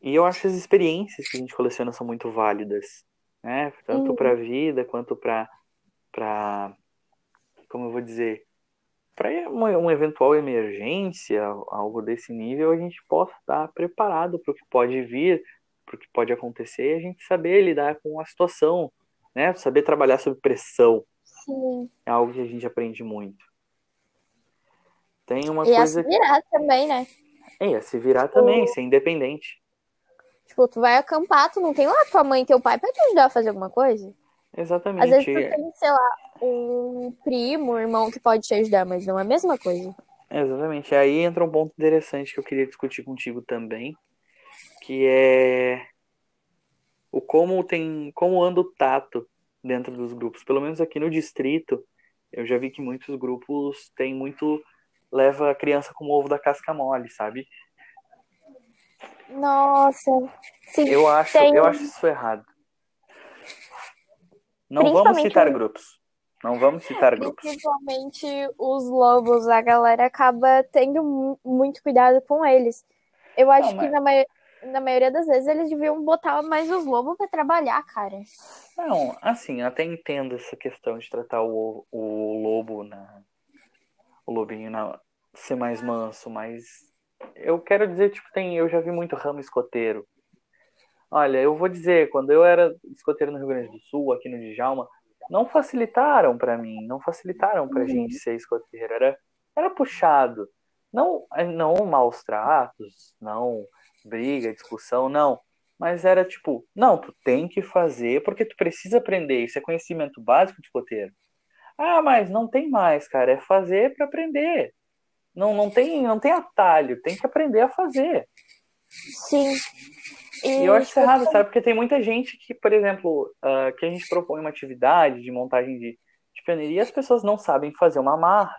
E eu acho que as experiências que a gente coleciona são muito válidas, né? Tanto uhum. para a vida quanto para para como eu vou dizer, para uma, uma, eventual emergência, algo desse nível, a gente possa estar preparado para o que pode vir, para o que pode acontecer, e a gente saber lidar com a situação, né? Saber trabalhar sob pressão. Sim. É algo que a gente aprende muito. Tem uma e coisa. E a se virar também, né? É, a se virar tipo... também, ser independente. Tipo, tu vai acampar, tu não tem lá tua mãe e teu pai para te ajudar a fazer alguma coisa? Exatamente. Às vezes tu tem, sei lá, um primo, um irmão que pode te ajudar, mas não é a mesma coisa. Exatamente. Aí entra um ponto interessante que eu queria discutir contigo também, que é o como tem, como anda o tato dentro dos grupos. Pelo menos aqui no distrito, eu já vi que muitos grupos têm muito leva a criança como ovo da casca mole, sabe? Nossa, sim. Eu acho, tem... eu acho isso errado. Não vamos citar grupos. Não vamos citar grupos. Principalmente os lobos, a galera acaba tendo muito cuidado com eles. Eu acho não, mas... que na, ma... na maioria das vezes eles deviam botar mais os lobos para trabalhar, cara. Não, assim, eu até entendo essa questão de tratar o, o lobo na. O lobinho na, ser mais manso, mas eu quero dizer, tipo, tem, eu já vi muito ramo escoteiro Olha, eu vou dizer, quando eu era escoteiro no Rio Grande do Sul, aqui no Djalma, não facilitaram para mim, não facilitaram pra uhum. gente ser escoteiro, era, era puxado. Não, não maus tratos, não briga, discussão, não. Mas era tipo, não, tu tem que fazer porque tu precisa aprender, isso é conhecimento básico de escoteiro. Ah, mas não tem mais, cara, é fazer para aprender. Não, não tem, não tem atalho, tem que aprender a fazer. Sim. E eu acho isso errado, sabe? Porque tem muita gente que, por exemplo, uh, que a gente propõe uma atividade de montagem de, de pioneiria e as pessoas não sabem fazer uma amarra.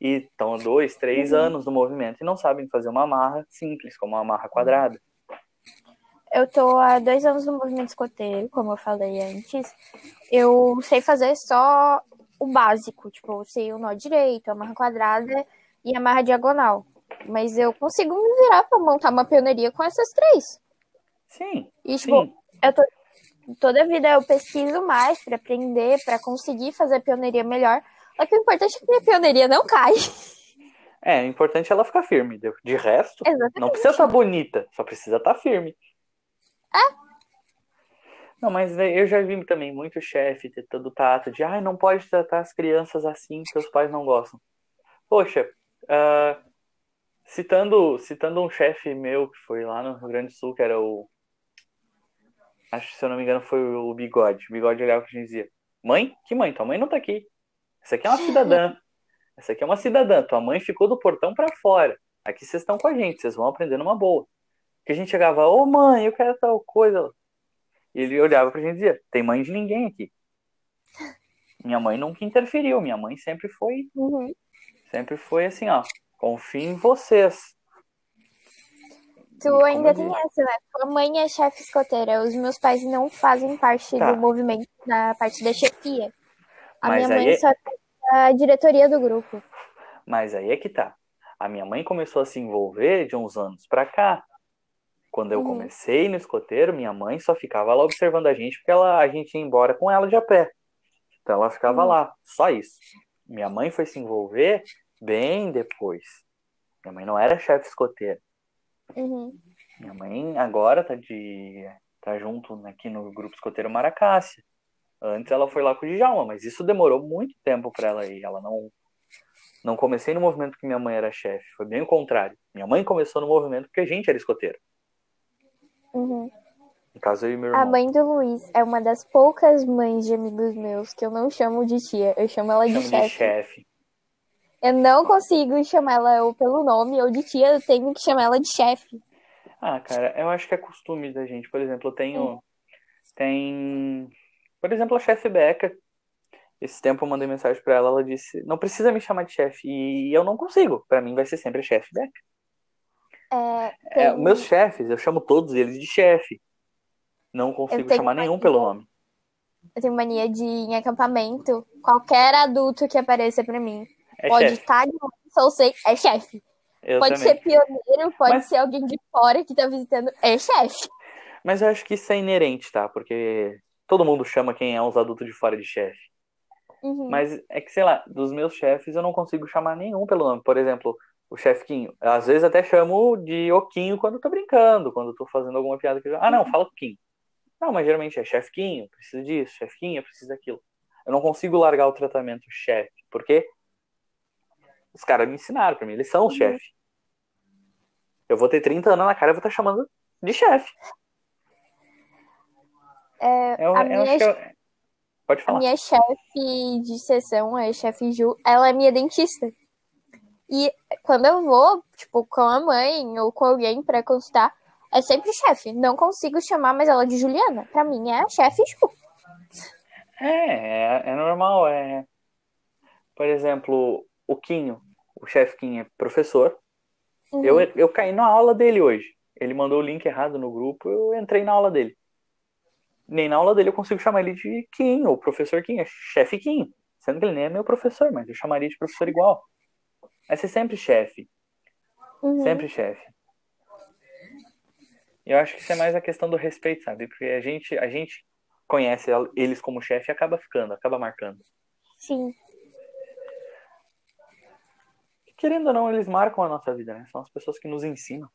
E estão há dois, três uhum. anos no movimento e não sabem fazer uma amarra simples, como uma amarra quadrada. Eu tô há dois anos no movimento escoteiro, como eu falei antes. Eu sei fazer só o básico, tipo, eu sei o nó direito, a amarra quadrada e a amarra diagonal. Mas eu consigo me virar para montar uma pioneiria com essas três. Sim. E, tipo, sim. eu tô, toda vida eu pesquiso mais para aprender, para conseguir fazer a pioneiria melhor. Só que o importante é que minha pioneiria não cai. É, o importante é ela ficar firme. De resto, Exatamente. não precisa estar tá bonita, só precisa estar tá firme. É? Não, mas eu já vi também muito chefe ter todo o tato de, ai, ah, não pode tratar as crianças assim que os pais não gostam. Poxa, uh, citando, citando um chefe meu que foi lá no Rio Grande do Sul, que era o acho que se eu não me engano foi o Bigode. O Bigode olhava e dizia: Mãe? Que mãe? Tua mãe não tá aqui. Essa aqui é uma cidadã. Essa aqui é uma cidadã. Tua mãe ficou do portão para fora. Aqui vocês estão com a gente, vocês vão aprender numa boa. Que a gente chegava, ô mãe, eu quero tal coisa. E ele olhava pra gente e dizia, tem mãe de ninguém aqui. Minha mãe nunca interferiu, minha mãe sempre foi. Uhum. Sempre foi assim, ó. Confio em vocês. Tu Como ainda tem essa, né? Tua mãe é chefe escoteira. Os meus pais não fazem parte Tá. do movimento, da parte da chefia. A Mas minha mãe aí é- só é a diretoria do grupo. Mas aí é que tá. A minha mãe começou a se envolver de uns anos pra cá. Quando eu Uhum. comecei no escoteiro, minha mãe só ficava lá observando a gente porque ela, a gente ia embora com ela de a pé. Então ela ficava Uhum. lá, só isso. Minha mãe foi se envolver bem depois. Minha mãe não era chefe escoteira. Uhum. Minha mãe agora tá de tá junto aqui no grupo escoteiro Maracácia. Antes ela foi lá com o Djalma, mas isso demorou muito tempo para ela ir. Ela não não comecei no movimento que minha mãe era chefe, foi bem o contrário. Minha mãe começou no movimento porque a gente era escoteiro. Uhum. No caso eu e meu A irmão. mãe do Luiz é uma das poucas mães de amigos meus que eu não chamo de tia, eu chamo ela de chefe. chefe. Eu não consigo chamar ela ou pelo nome ou de tia, eu tenho que chamar ela de chefe. Ah, cara, eu acho que é costume da gente. Por exemplo, eu tenho tem, por exemplo, a chefe Beca. Esse tempo eu mandei mensagem pra ela, ela disse: "Não precisa me chamar de chefe". E eu não consigo. Pra mim vai ser sempre chefe Beca. É, É, tem- meus chefes, eu chamo todos eles de chefe. Não consigo chamar uma nenhum pelo nome. Eu tenho mania de ir em acampamento. Qualquer adulto que apareça pra mim É pode chefe. estar de só sei, é chefe. Pode também. ser pioneiro, pode Mas- ser alguém de fora que tá visitando, é chefe. Mas eu acho que isso é inerente, tá? Porque todo mundo chama quem é uns adultos de fora de chefe. Uhum. Mas é que, sei lá, dos meus chefes eu não consigo chamar nenhum pelo nome. Por exemplo, o chefe Quinho. Às vezes até chamo de Oquinho quando eu tô brincando, quando eu tô fazendo alguma piada que eu... Ah, não, fala Quinho. Não, mas geralmente é chefe Quinho, preciso disso, chefe Quinho, eu preciso daquilo. Eu não consigo largar o tratamento chefe, porque os caras me ensinaram pra mim, eles são os Uhum. chefes. Eu vou ter 30 anos na cara e vou estar chamando de chefe. É, Eu, a eu minha, eu- Pode a falar. minha chefe de sessão, a chefe Ju, ela é minha dentista. E quando eu vou, tipo, com a mãe ou com alguém pra consultar, é sempre chefe. Não consigo chamar mais ela de Juliana. Pra mim é a chefe Ju. É, é, é normal. É... Por exemplo, o Quinho, o chefe Quinho é professor. Uhum. Eu, eu caí na aula dele hoje. Ele mandou o link errado no grupo, eu entrei na aula dele. Nem na aula dele eu consigo chamar ele de Quinho, ou professor Quinho, é chefe Quinho. Sendo que ele nem é meu professor, mas eu chamaria de professor igual. Vai ser sempre chefe, Uhum. sempre chefe. Eu acho que isso é mais a questão do respeito, sabe? Porque a gente, a gente conhece eles como chefe e acaba ficando, acaba marcando. Sim. Querendo ou não, eles marcam a nossa vida, né? São as pessoas que nos ensinam.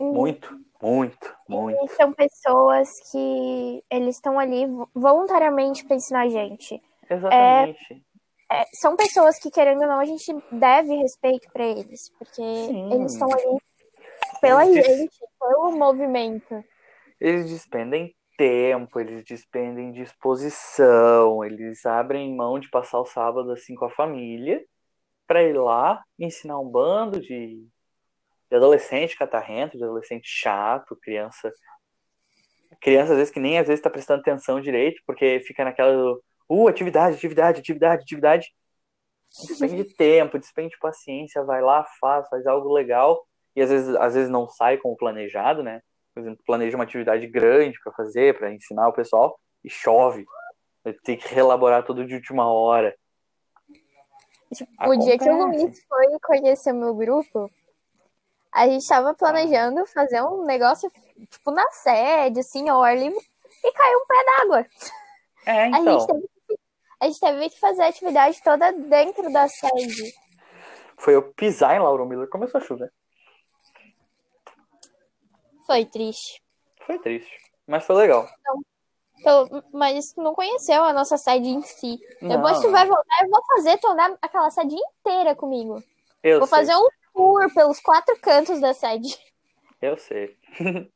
Muito, muito, muito. E são pessoas que eles estão ali vo- voluntariamente pra ensinar a gente. Exatamente. É, são pessoas que, querendo ou não, a gente deve respeito pra eles. Porque Sim. eles estão ali pela Eles gente, pelo movimento. Eles despendem tempo, eles despendem disposição, eles abrem mão de passar o sábado assim com a família pra ir lá ensinar um bando de, de adolescente catarrento, de adolescente chato, criança. Criança, às vezes, que nem às vezes tá prestando atenção direito, porque fica naquela do, uh, atividade, atividade, atividade, atividade. Despende (laughs) tempo, despende paciência, vai lá, faz, faz algo legal. E às vezes, às vezes não sai como planejado, né? Por exemplo, planeja uma atividade grande para fazer, para ensinar o pessoal, e chove. Ter que relaborar tudo de última hora. Tipo, o dia que o Acontece. Luiz foi conhecer o meu grupo, a gente tava planejando fazer um negócio, tipo, na sede, assim, ao ar livre, e caiu um pé d'água. É, A, gente então. teve que, a gente teve que fazer a atividade toda dentro da sede. Foi eu pisar em Lauro Miller, começou a chover. Foi triste. Foi triste. Mas foi legal. Eu- mas tu não conheceu a nossa sede em si. Depois Não, tu vai voltar, eu vou fazer, tu andar aquela sede inteira comigo. Eu vou sei, fazer um tour pelos quatro cantos da sede. Eu sei. (laughs)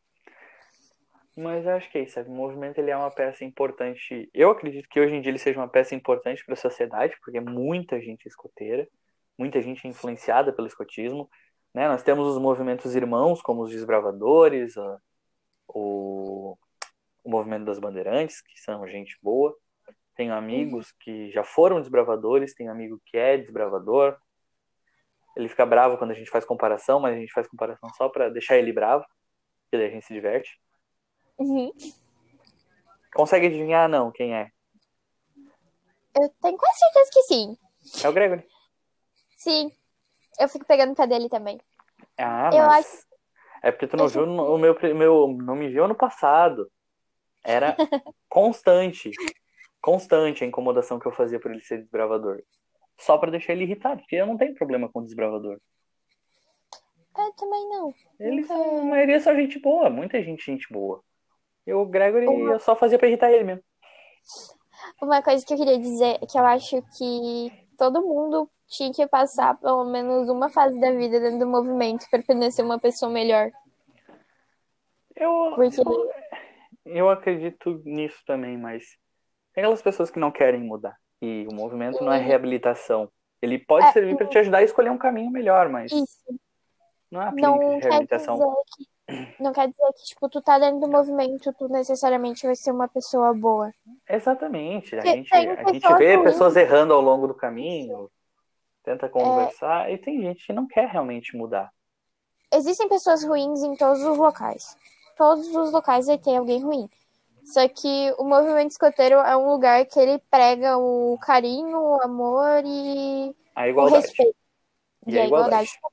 Mas acho que é isso? O movimento ele é uma peça importante. Eu acredito que hoje em dia ele seja uma peça importante para a sociedade, porque muita gente é escoteira. muita gente é influenciada pelo escotismo. Né? Nós temos os movimentos irmãos, como os desbravadores, a, o, o movimento das bandeirantes, que são gente boa. Tenho amigos que já foram desbravadores, tenho amigo que é desbravador. Ele fica bravo quando a gente faz comparação, mas a gente faz comparação só para deixar ele bravo, que daí a gente se diverte. Uhum. Consegue adivinhar, não, quem é? Eu tenho quase certeza que sim. É o Gregory. Sim. Eu fico pegando o pé dele também. Ah, Eu mas acho- é porque tu não Eu viu o meu, meu não me viu ano passado. Era (laughs) constante, constante a incomodação que eu fazia por ele ser desbravador. Só pra deixar ele irritado, porque eu não tenho problema com desbravador. Eu também não. Eles Nunca- são, a maioria são gente boa, muita gente gente boa. E o Gregory Uma- eu só fazia pra irritar ele mesmo. Uma coisa que eu queria dizer é que eu acho que todo mundo tinha que passar pelo menos uma fase da vida dentro do movimento para ser uma pessoa melhor. Eu, Porque eu acredito nisso também, mas tem aquelas pessoas que não querem mudar. E o movimento não é reabilitação. Ele pode É, servir pra te ajudar a escolher um caminho melhor, mas isso não é uma não de quer reabilitação. dizer que não quer dizer que tipo tu tá dentro do movimento, tu necessariamente vai ser uma pessoa boa. Exatamente. A gente, a gente vê ruins. pessoas errando ao longo do caminho, É. tenta conversar, e tem gente que não quer realmente mudar. Existem pessoas ruins em todos os locais. Todos os locais vai ter alguém ruim. Só que o movimento escoteiro é um lugar que ele prega o carinho, o amor e A o igualdade. respeito. E a igualdade. igualdade.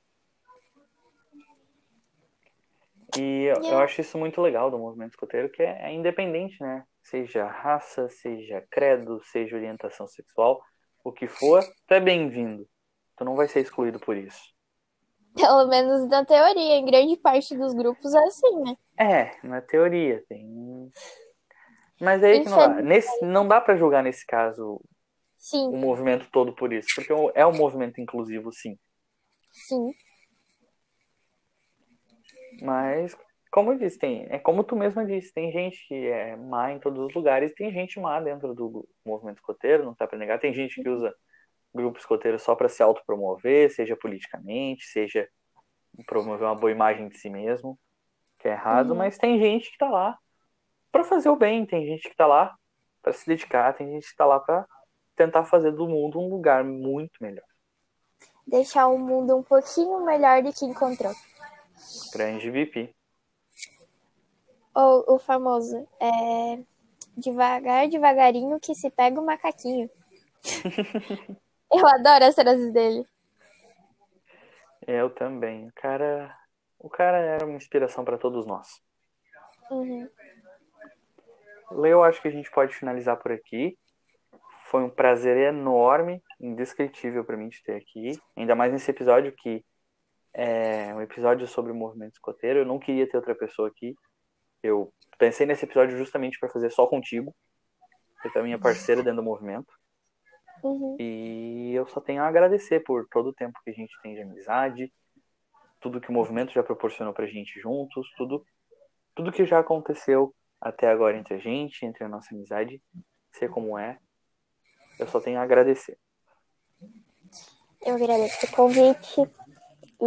E eu, eu Yeah. acho isso muito legal do movimento escoteiro, que é, é independente, né? Seja raça, seja credo, seja orientação sexual, o que for, tu é bem-vindo. Tu não vai ser excluído por isso. Pelo menos na teoria, em grande parte dos grupos é assim, né? É, na teoria tem. Mas aí que não dá. Infelizmente. Nesse, não dá pra julgar nesse caso o Sim, movimento todo por isso, porque é um movimento inclusivo, sim. sim. Mas, como eu disse, tem, é como tu mesma disse, tem gente que é má em todos os lugares, tem gente má dentro do movimento escoteiro, não dá pra negar. Tem gente que usa grupo escoteiro só pra se autopromover, seja politicamente, seja promover uma boa imagem de si mesmo, que é errado, Uhum. mas tem gente que tá lá pra fazer o bem, tem gente que tá lá pra se dedicar, tem gente que tá lá pra tentar fazer do mundo um lugar muito melhor. Deixar o mundo um pouquinho melhor do que encontrou. Grande VP. Ou o famoso, é devagar, devagarinho que se pega o macaquinho. (laughs) Eu adoro as frases dele. Eu também. O cara, o cara era uma inspiração pra todos nós. Uhum. Leo, acho que a gente pode finalizar por aqui. Foi um prazer enorme, indescritível para mim te ter aqui. Ainda mais nesse episódio que é um episódio sobre o movimento escoteiro. Eu não queria ter outra pessoa aqui. Eu pensei nesse episódio justamente para fazer só contigo. Você é minha parceira dentro do movimento. Uhum. E eu só tenho a agradecer por todo o tempo que a gente tem de amizade, tudo que o movimento já proporcionou pra gente juntos, tudo, tudo que já aconteceu até agora entre a gente, entre a nossa amizade, ser como é. Eu só tenho a agradecer. Eu agradeço o convite e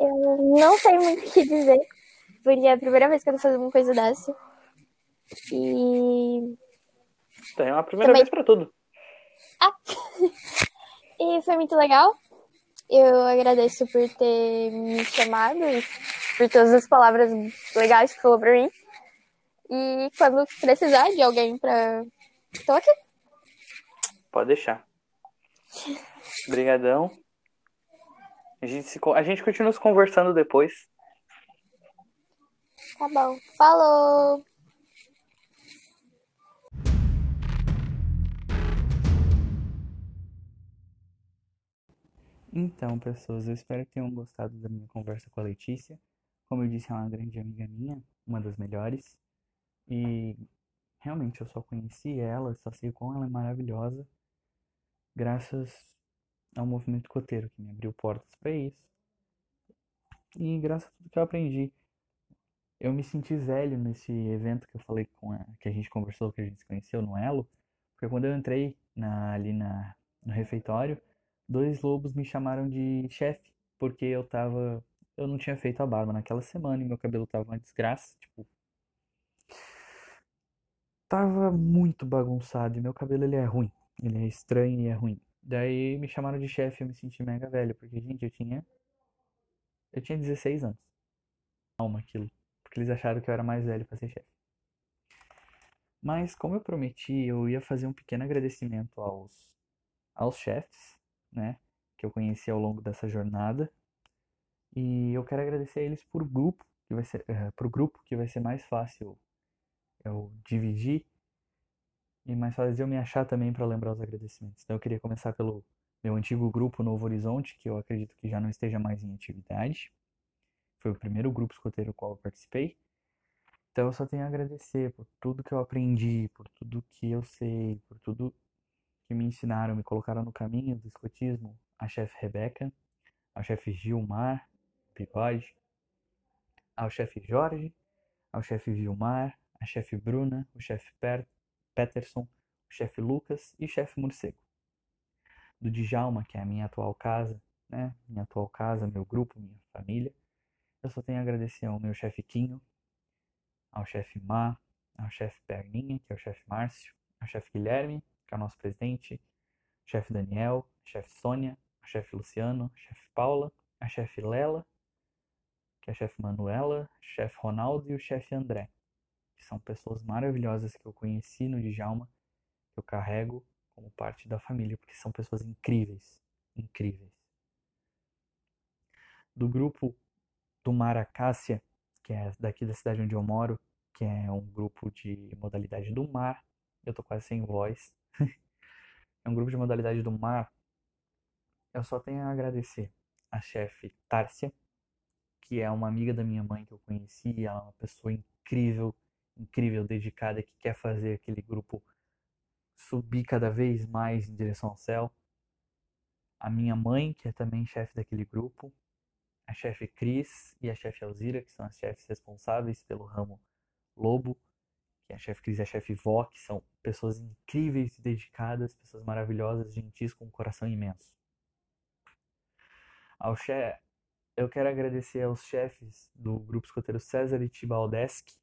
eu não sei muito o que dizer, porque é a primeira vez que eu tô fazendo uma coisa dessa. E, Então é uma primeira Também- vez pra tudo. (laughs) e foi muito legal. Eu agradeço por ter me chamado e por todas as palavras legais que falou pra mim. E quando precisar de alguém pra. Tô aqui. Pode deixar. Obrigadão. A gente, se, a gente continua se conversando depois. Tá bom. Falou! Então, pessoas, eu espero que tenham gostado da minha conversa com a Letícia. Como eu disse, é uma grande amiga minha, uma das melhores. E realmente eu só conheci ela, só sei o quão ela é maravilhosa, graças ao movimento coteiro, que me abriu portas para isso. E graças a tudo que eu aprendi. Eu me senti velho nesse evento que eu falei com a, que a gente conversou, que a gente se conheceu no Elo, porque quando eu entrei na- ali na, no refeitório, dois lobos me chamaram de chefe, porque eu tava. Eu não tinha feito a barba naquela semana e meu cabelo tava uma desgraça, tipo. Tava muito bagunçado e meu cabelo ele é ruim. Ele é estranho e é ruim. Daí me chamaram de chefe e eu me senti mega velho, porque, gente, eu tinha. Eu tinha 16 anos. Calma aquilo. Porque eles acharam que eu era mais velho pra ser chefe. Mas, como eu prometi, eu ia fazer um pequeno agradecimento aos, aos chefes, né? Que eu conheci ao longo dessa jornada. E eu quero agradecer a eles por grupo, que vai ser, uh, pro grupo, que vai ser mais fácil eu dividir e mais fácil eu me achar também para lembrar os agradecimentos. Então eu queria começar pelo meu antigo grupo Novo Horizonte, que eu acredito que já não esteja mais em atividade. Foi o primeiro grupo escoteiro qual eu participei. Então eu só tenho a agradecer por tudo que eu aprendi, por tudo que eu sei, por tudo que me ensinaram, me colocaram no caminho do escotismo. A chefe Rebeca, ao chefe Gilmar, Bigode, ao chefe Jorge, ao chefe Vilmar, a chefe Bruna, o chefe Peterson, o chefe Lucas e o chefe Morcego. Do Djalma, que é a minha atual casa, né? Minha atual casa, meu grupo, minha família. Eu só tenho a agradecer ao meu chefe Quinho, ao chefe Má, ao chefe Perninha, que é o chefe Márcio, ao chefe Guilherme, que é o nosso presidente, chefe Daniel, chefe Sônia, chefe Luciano, chefe Paula, a chefe Lela, que é a chefe Manuela, chefe Ronaldo e o chefe André que são pessoas maravilhosas que eu conheci no Djalma, que eu carrego como parte da família, porque são pessoas incríveis, incríveis. Do grupo do Maracácia, que é daqui da cidade onde eu moro, que é um grupo de modalidade do mar, eu tô quase sem voz. (laughs) é um grupo de modalidade do mar. Eu só tenho a agradecer a chefe Tárcia, que é uma amiga da minha mãe que eu conheci, ela é uma pessoa incrível, incrível, dedicada, que quer fazer aquele grupo subir cada vez mais em direção ao céu. A minha mãe, que é também chefe daquele grupo. A chefe Cris e a chefe Alzira, que são as chefes responsáveis pelo ramo Lobo. Que a chefe Cris e a chefe Vó, que são pessoas incríveis e dedicadas, pessoas maravilhosas, gentis, com um coração imenso. Ao che... Eu quero agradecer aos chefes do grupo escoteiro César e Tibaldeski,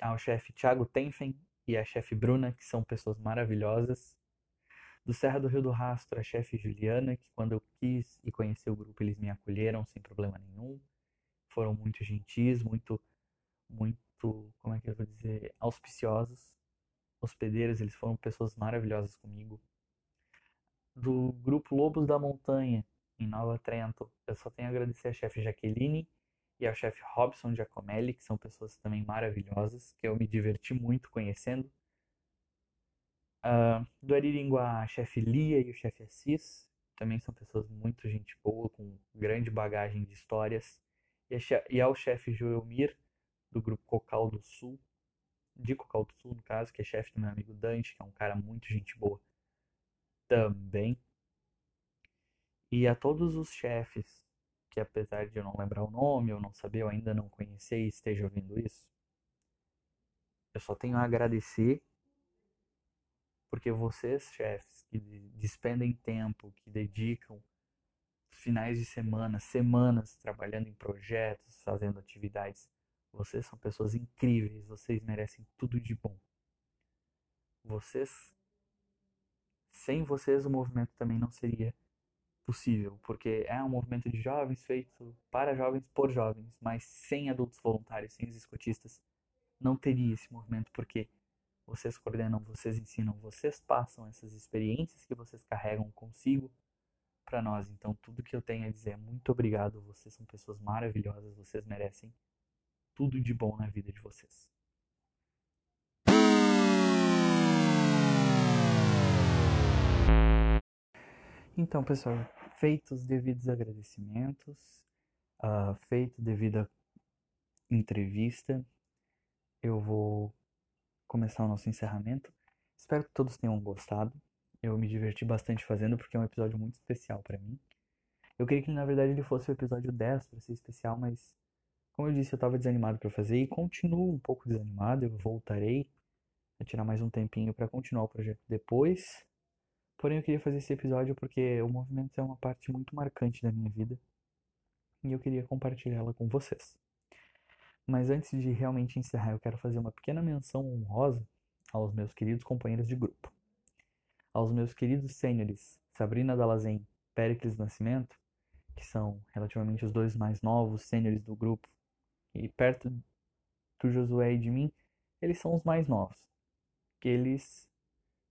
ao chefe Thiago Tenfen e a chefe Bruna, que são pessoas maravilhosas. Do Serra do Rio do Rastro, a chefe Juliana, que quando eu quis e conheci o grupo, eles me acolheram sem problema nenhum. Foram muito gentis, muito, muito, como é que eu vou dizer, auspiciosos. Hospedeiros, eles foram pessoas maravilhosas comigo. Do grupo Lobos da Montanha, em Nova Trento, eu só tenho a agradecer a chefe Jaqueline e ao chefe Robson Giacomelli, que são pessoas também maravilhosas, que eu me diverti muito conhecendo. Uh, do Ariringuá, a chefe Lia e o chefe Assis, também são pessoas muito gente boa, com grande bagagem de histórias. E, e ao chefe Joelmir, do grupo Cocal do Sul, de Cocal do Sul, no caso, que é chefe do meu amigo Dante, que é um cara muito gente boa também. E a todos os chefes que apesar de eu não lembrar o nome, ou não saber, eu ainda não conhecer e esteja ouvindo isso, eu só tenho a agradecer porque vocês, chefes, que despendem tempo, que dedicam finais de semana, semanas trabalhando em projetos, fazendo atividades, vocês são pessoas incríveis, vocês merecem tudo de bom. Vocês, sem vocês, o movimento também não seria possível, porque é um movimento de jovens feito para jovens por jovens, mas sem adultos voluntários, sem os escotistas, não teria esse movimento, porque vocês coordenam, vocês ensinam, vocês passam essas experiências que vocês carregam consigo para nós. Então, tudo que eu tenho a dizer é muito obrigado. Vocês são pessoas maravilhosas, vocês merecem tudo de bom na vida de vocês. Então, pessoal, feitos os devidos agradecimentos, uh, feito devida entrevista, eu vou começar o nosso encerramento. Espero que todos tenham gostado. Eu me diverti bastante fazendo porque é um episódio muito especial para mim. Eu queria que na verdade ele fosse o episódio 10 para ser especial, mas como eu disse, eu estava desanimado para fazer e continuo um pouco desanimado. Eu voltarei a tirar mais um tempinho para continuar o projeto depois Porém, eu queria fazer esse episódio porque o movimento é uma parte muito marcante da minha vida e eu queria compartilhá-la com vocês. Mas antes de realmente encerrar, eu quero fazer uma pequena menção honrosa aos meus queridos companheiros de grupo. Aos meus queridos sêniores, Sabrina Dalazen, Pericles Nascimento, que são relativamente os dois mais novos sêniores do grupo, e perto do Josué e de mim, eles são os mais novos. Que eles,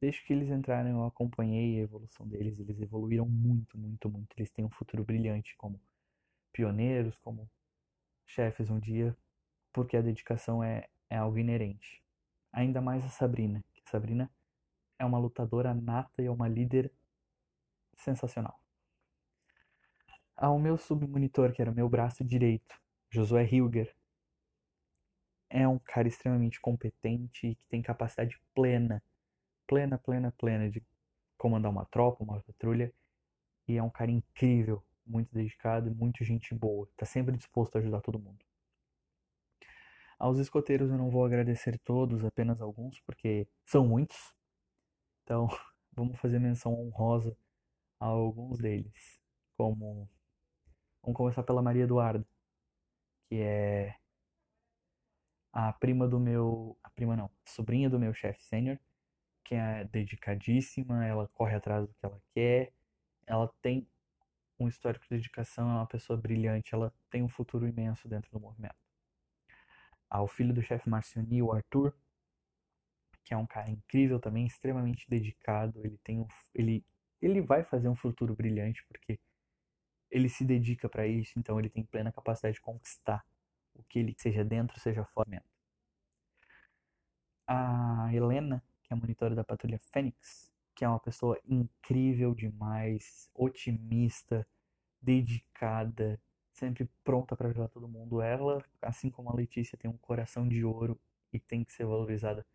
desde que eles entraram, eu acompanhei a evolução deles, eles evoluíram muito, muito, muito. Eles têm um futuro brilhante como pioneiros, como chefes um dia, porque a dedicação é, é algo inerente. Ainda mais a Sabrina, que Sabrina é uma lutadora nata e é uma líder sensacional. Ao meu submonitor, que era o meu braço direito, Josué Hilger, é um cara extremamente competente e que tem capacidade plena, plena, plena, plena de comandar uma tropa, uma patrulha. E é um cara incrível, muito dedicado e muito gente boa. Está sempre disposto a ajudar todo mundo. Aos escoteiros eu não vou agradecer todos, apenas alguns, porque são muitos. Então (laughs) vamos fazer menção honrosa a alguns deles. Como. Vamos começar pela Maria Eduarda, que é a prima do meu. A prima não, a sobrinha do meu chefe sênior, que é dedicadíssima, ela corre atrás do que ela quer, ela tem um histórico de dedicação, é uma pessoa brilhante, ela tem um futuro imenso dentro do movimento. Ao filho do chefe Marcioni, o Arthur, que é um cara incrível também, extremamente dedicado, ele tem um, ele ele vai fazer um futuro brilhante porque ele se dedica para isso, então ele tem plena capacidade de conquistar o que ele seja dentro, seja fora. A Helena, é monitora da patrulha Fênix, que é uma pessoa incrível demais, otimista, dedicada, sempre pronta para ajudar todo mundo. Ela, assim como a Letícia, tem um coração de ouro e tem que ser valorizada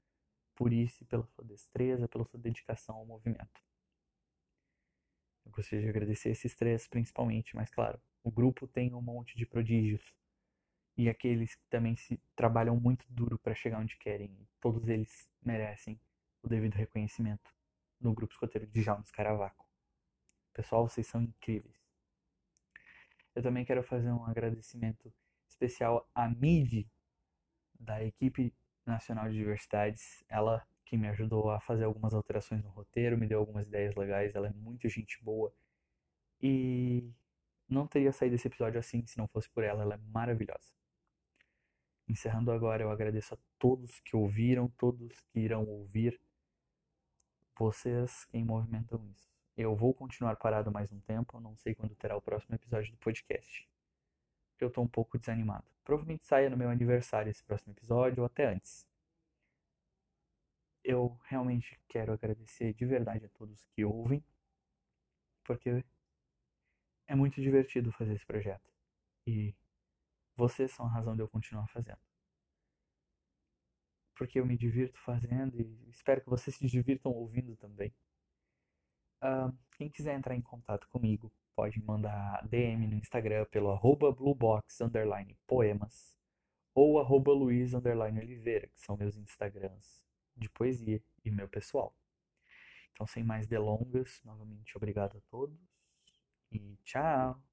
por isso, pela sua destreza, pela sua dedicação ao movimento. Eu gostaria de agradecer esses três principalmente, mas claro, o grupo tem um monte de prodígios e aqueles que também se trabalham muito duro para chegar onde querem. Todos eles merecem devido reconhecimento no grupo escoteiro de Jaume Caravaco. Pessoal, vocês são incríveis. Eu também quero fazer um agradecimento especial à MID, da equipe nacional de diversidades. Ela que me ajudou a fazer algumas alterações no roteiro, me deu algumas ideias legais. Ela é muito gente boa. E não teria saído esse episódio assim se não fosse por ela. Ela é maravilhosa. Encerrando agora, eu agradeço a todos que ouviram, todos que irão ouvir. Vocês quem movimentam isso. Eu vou continuar parado mais um tempo, não sei quando terá o próximo episódio do podcast. Eu tô um pouco desanimado. Provavelmente saia no meu aniversário esse próximo episódio ou até antes. Eu realmente quero agradecer de verdade a todos que ouvem, porque é muito divertido fazer esse projeto. E vocês são a razão de eu continuar fazendo. Porque eu me divirto fazendo e espero que vocês se divirtam ouvindo também. Uh, quem quiser entrar em contato comigo, pode mandar DM no Instagram pelo arroba ou arroba que são meus Instagrams de poesia e meu pessoal. Então, sem mais delongas, novamente obrigado a todos e tchau!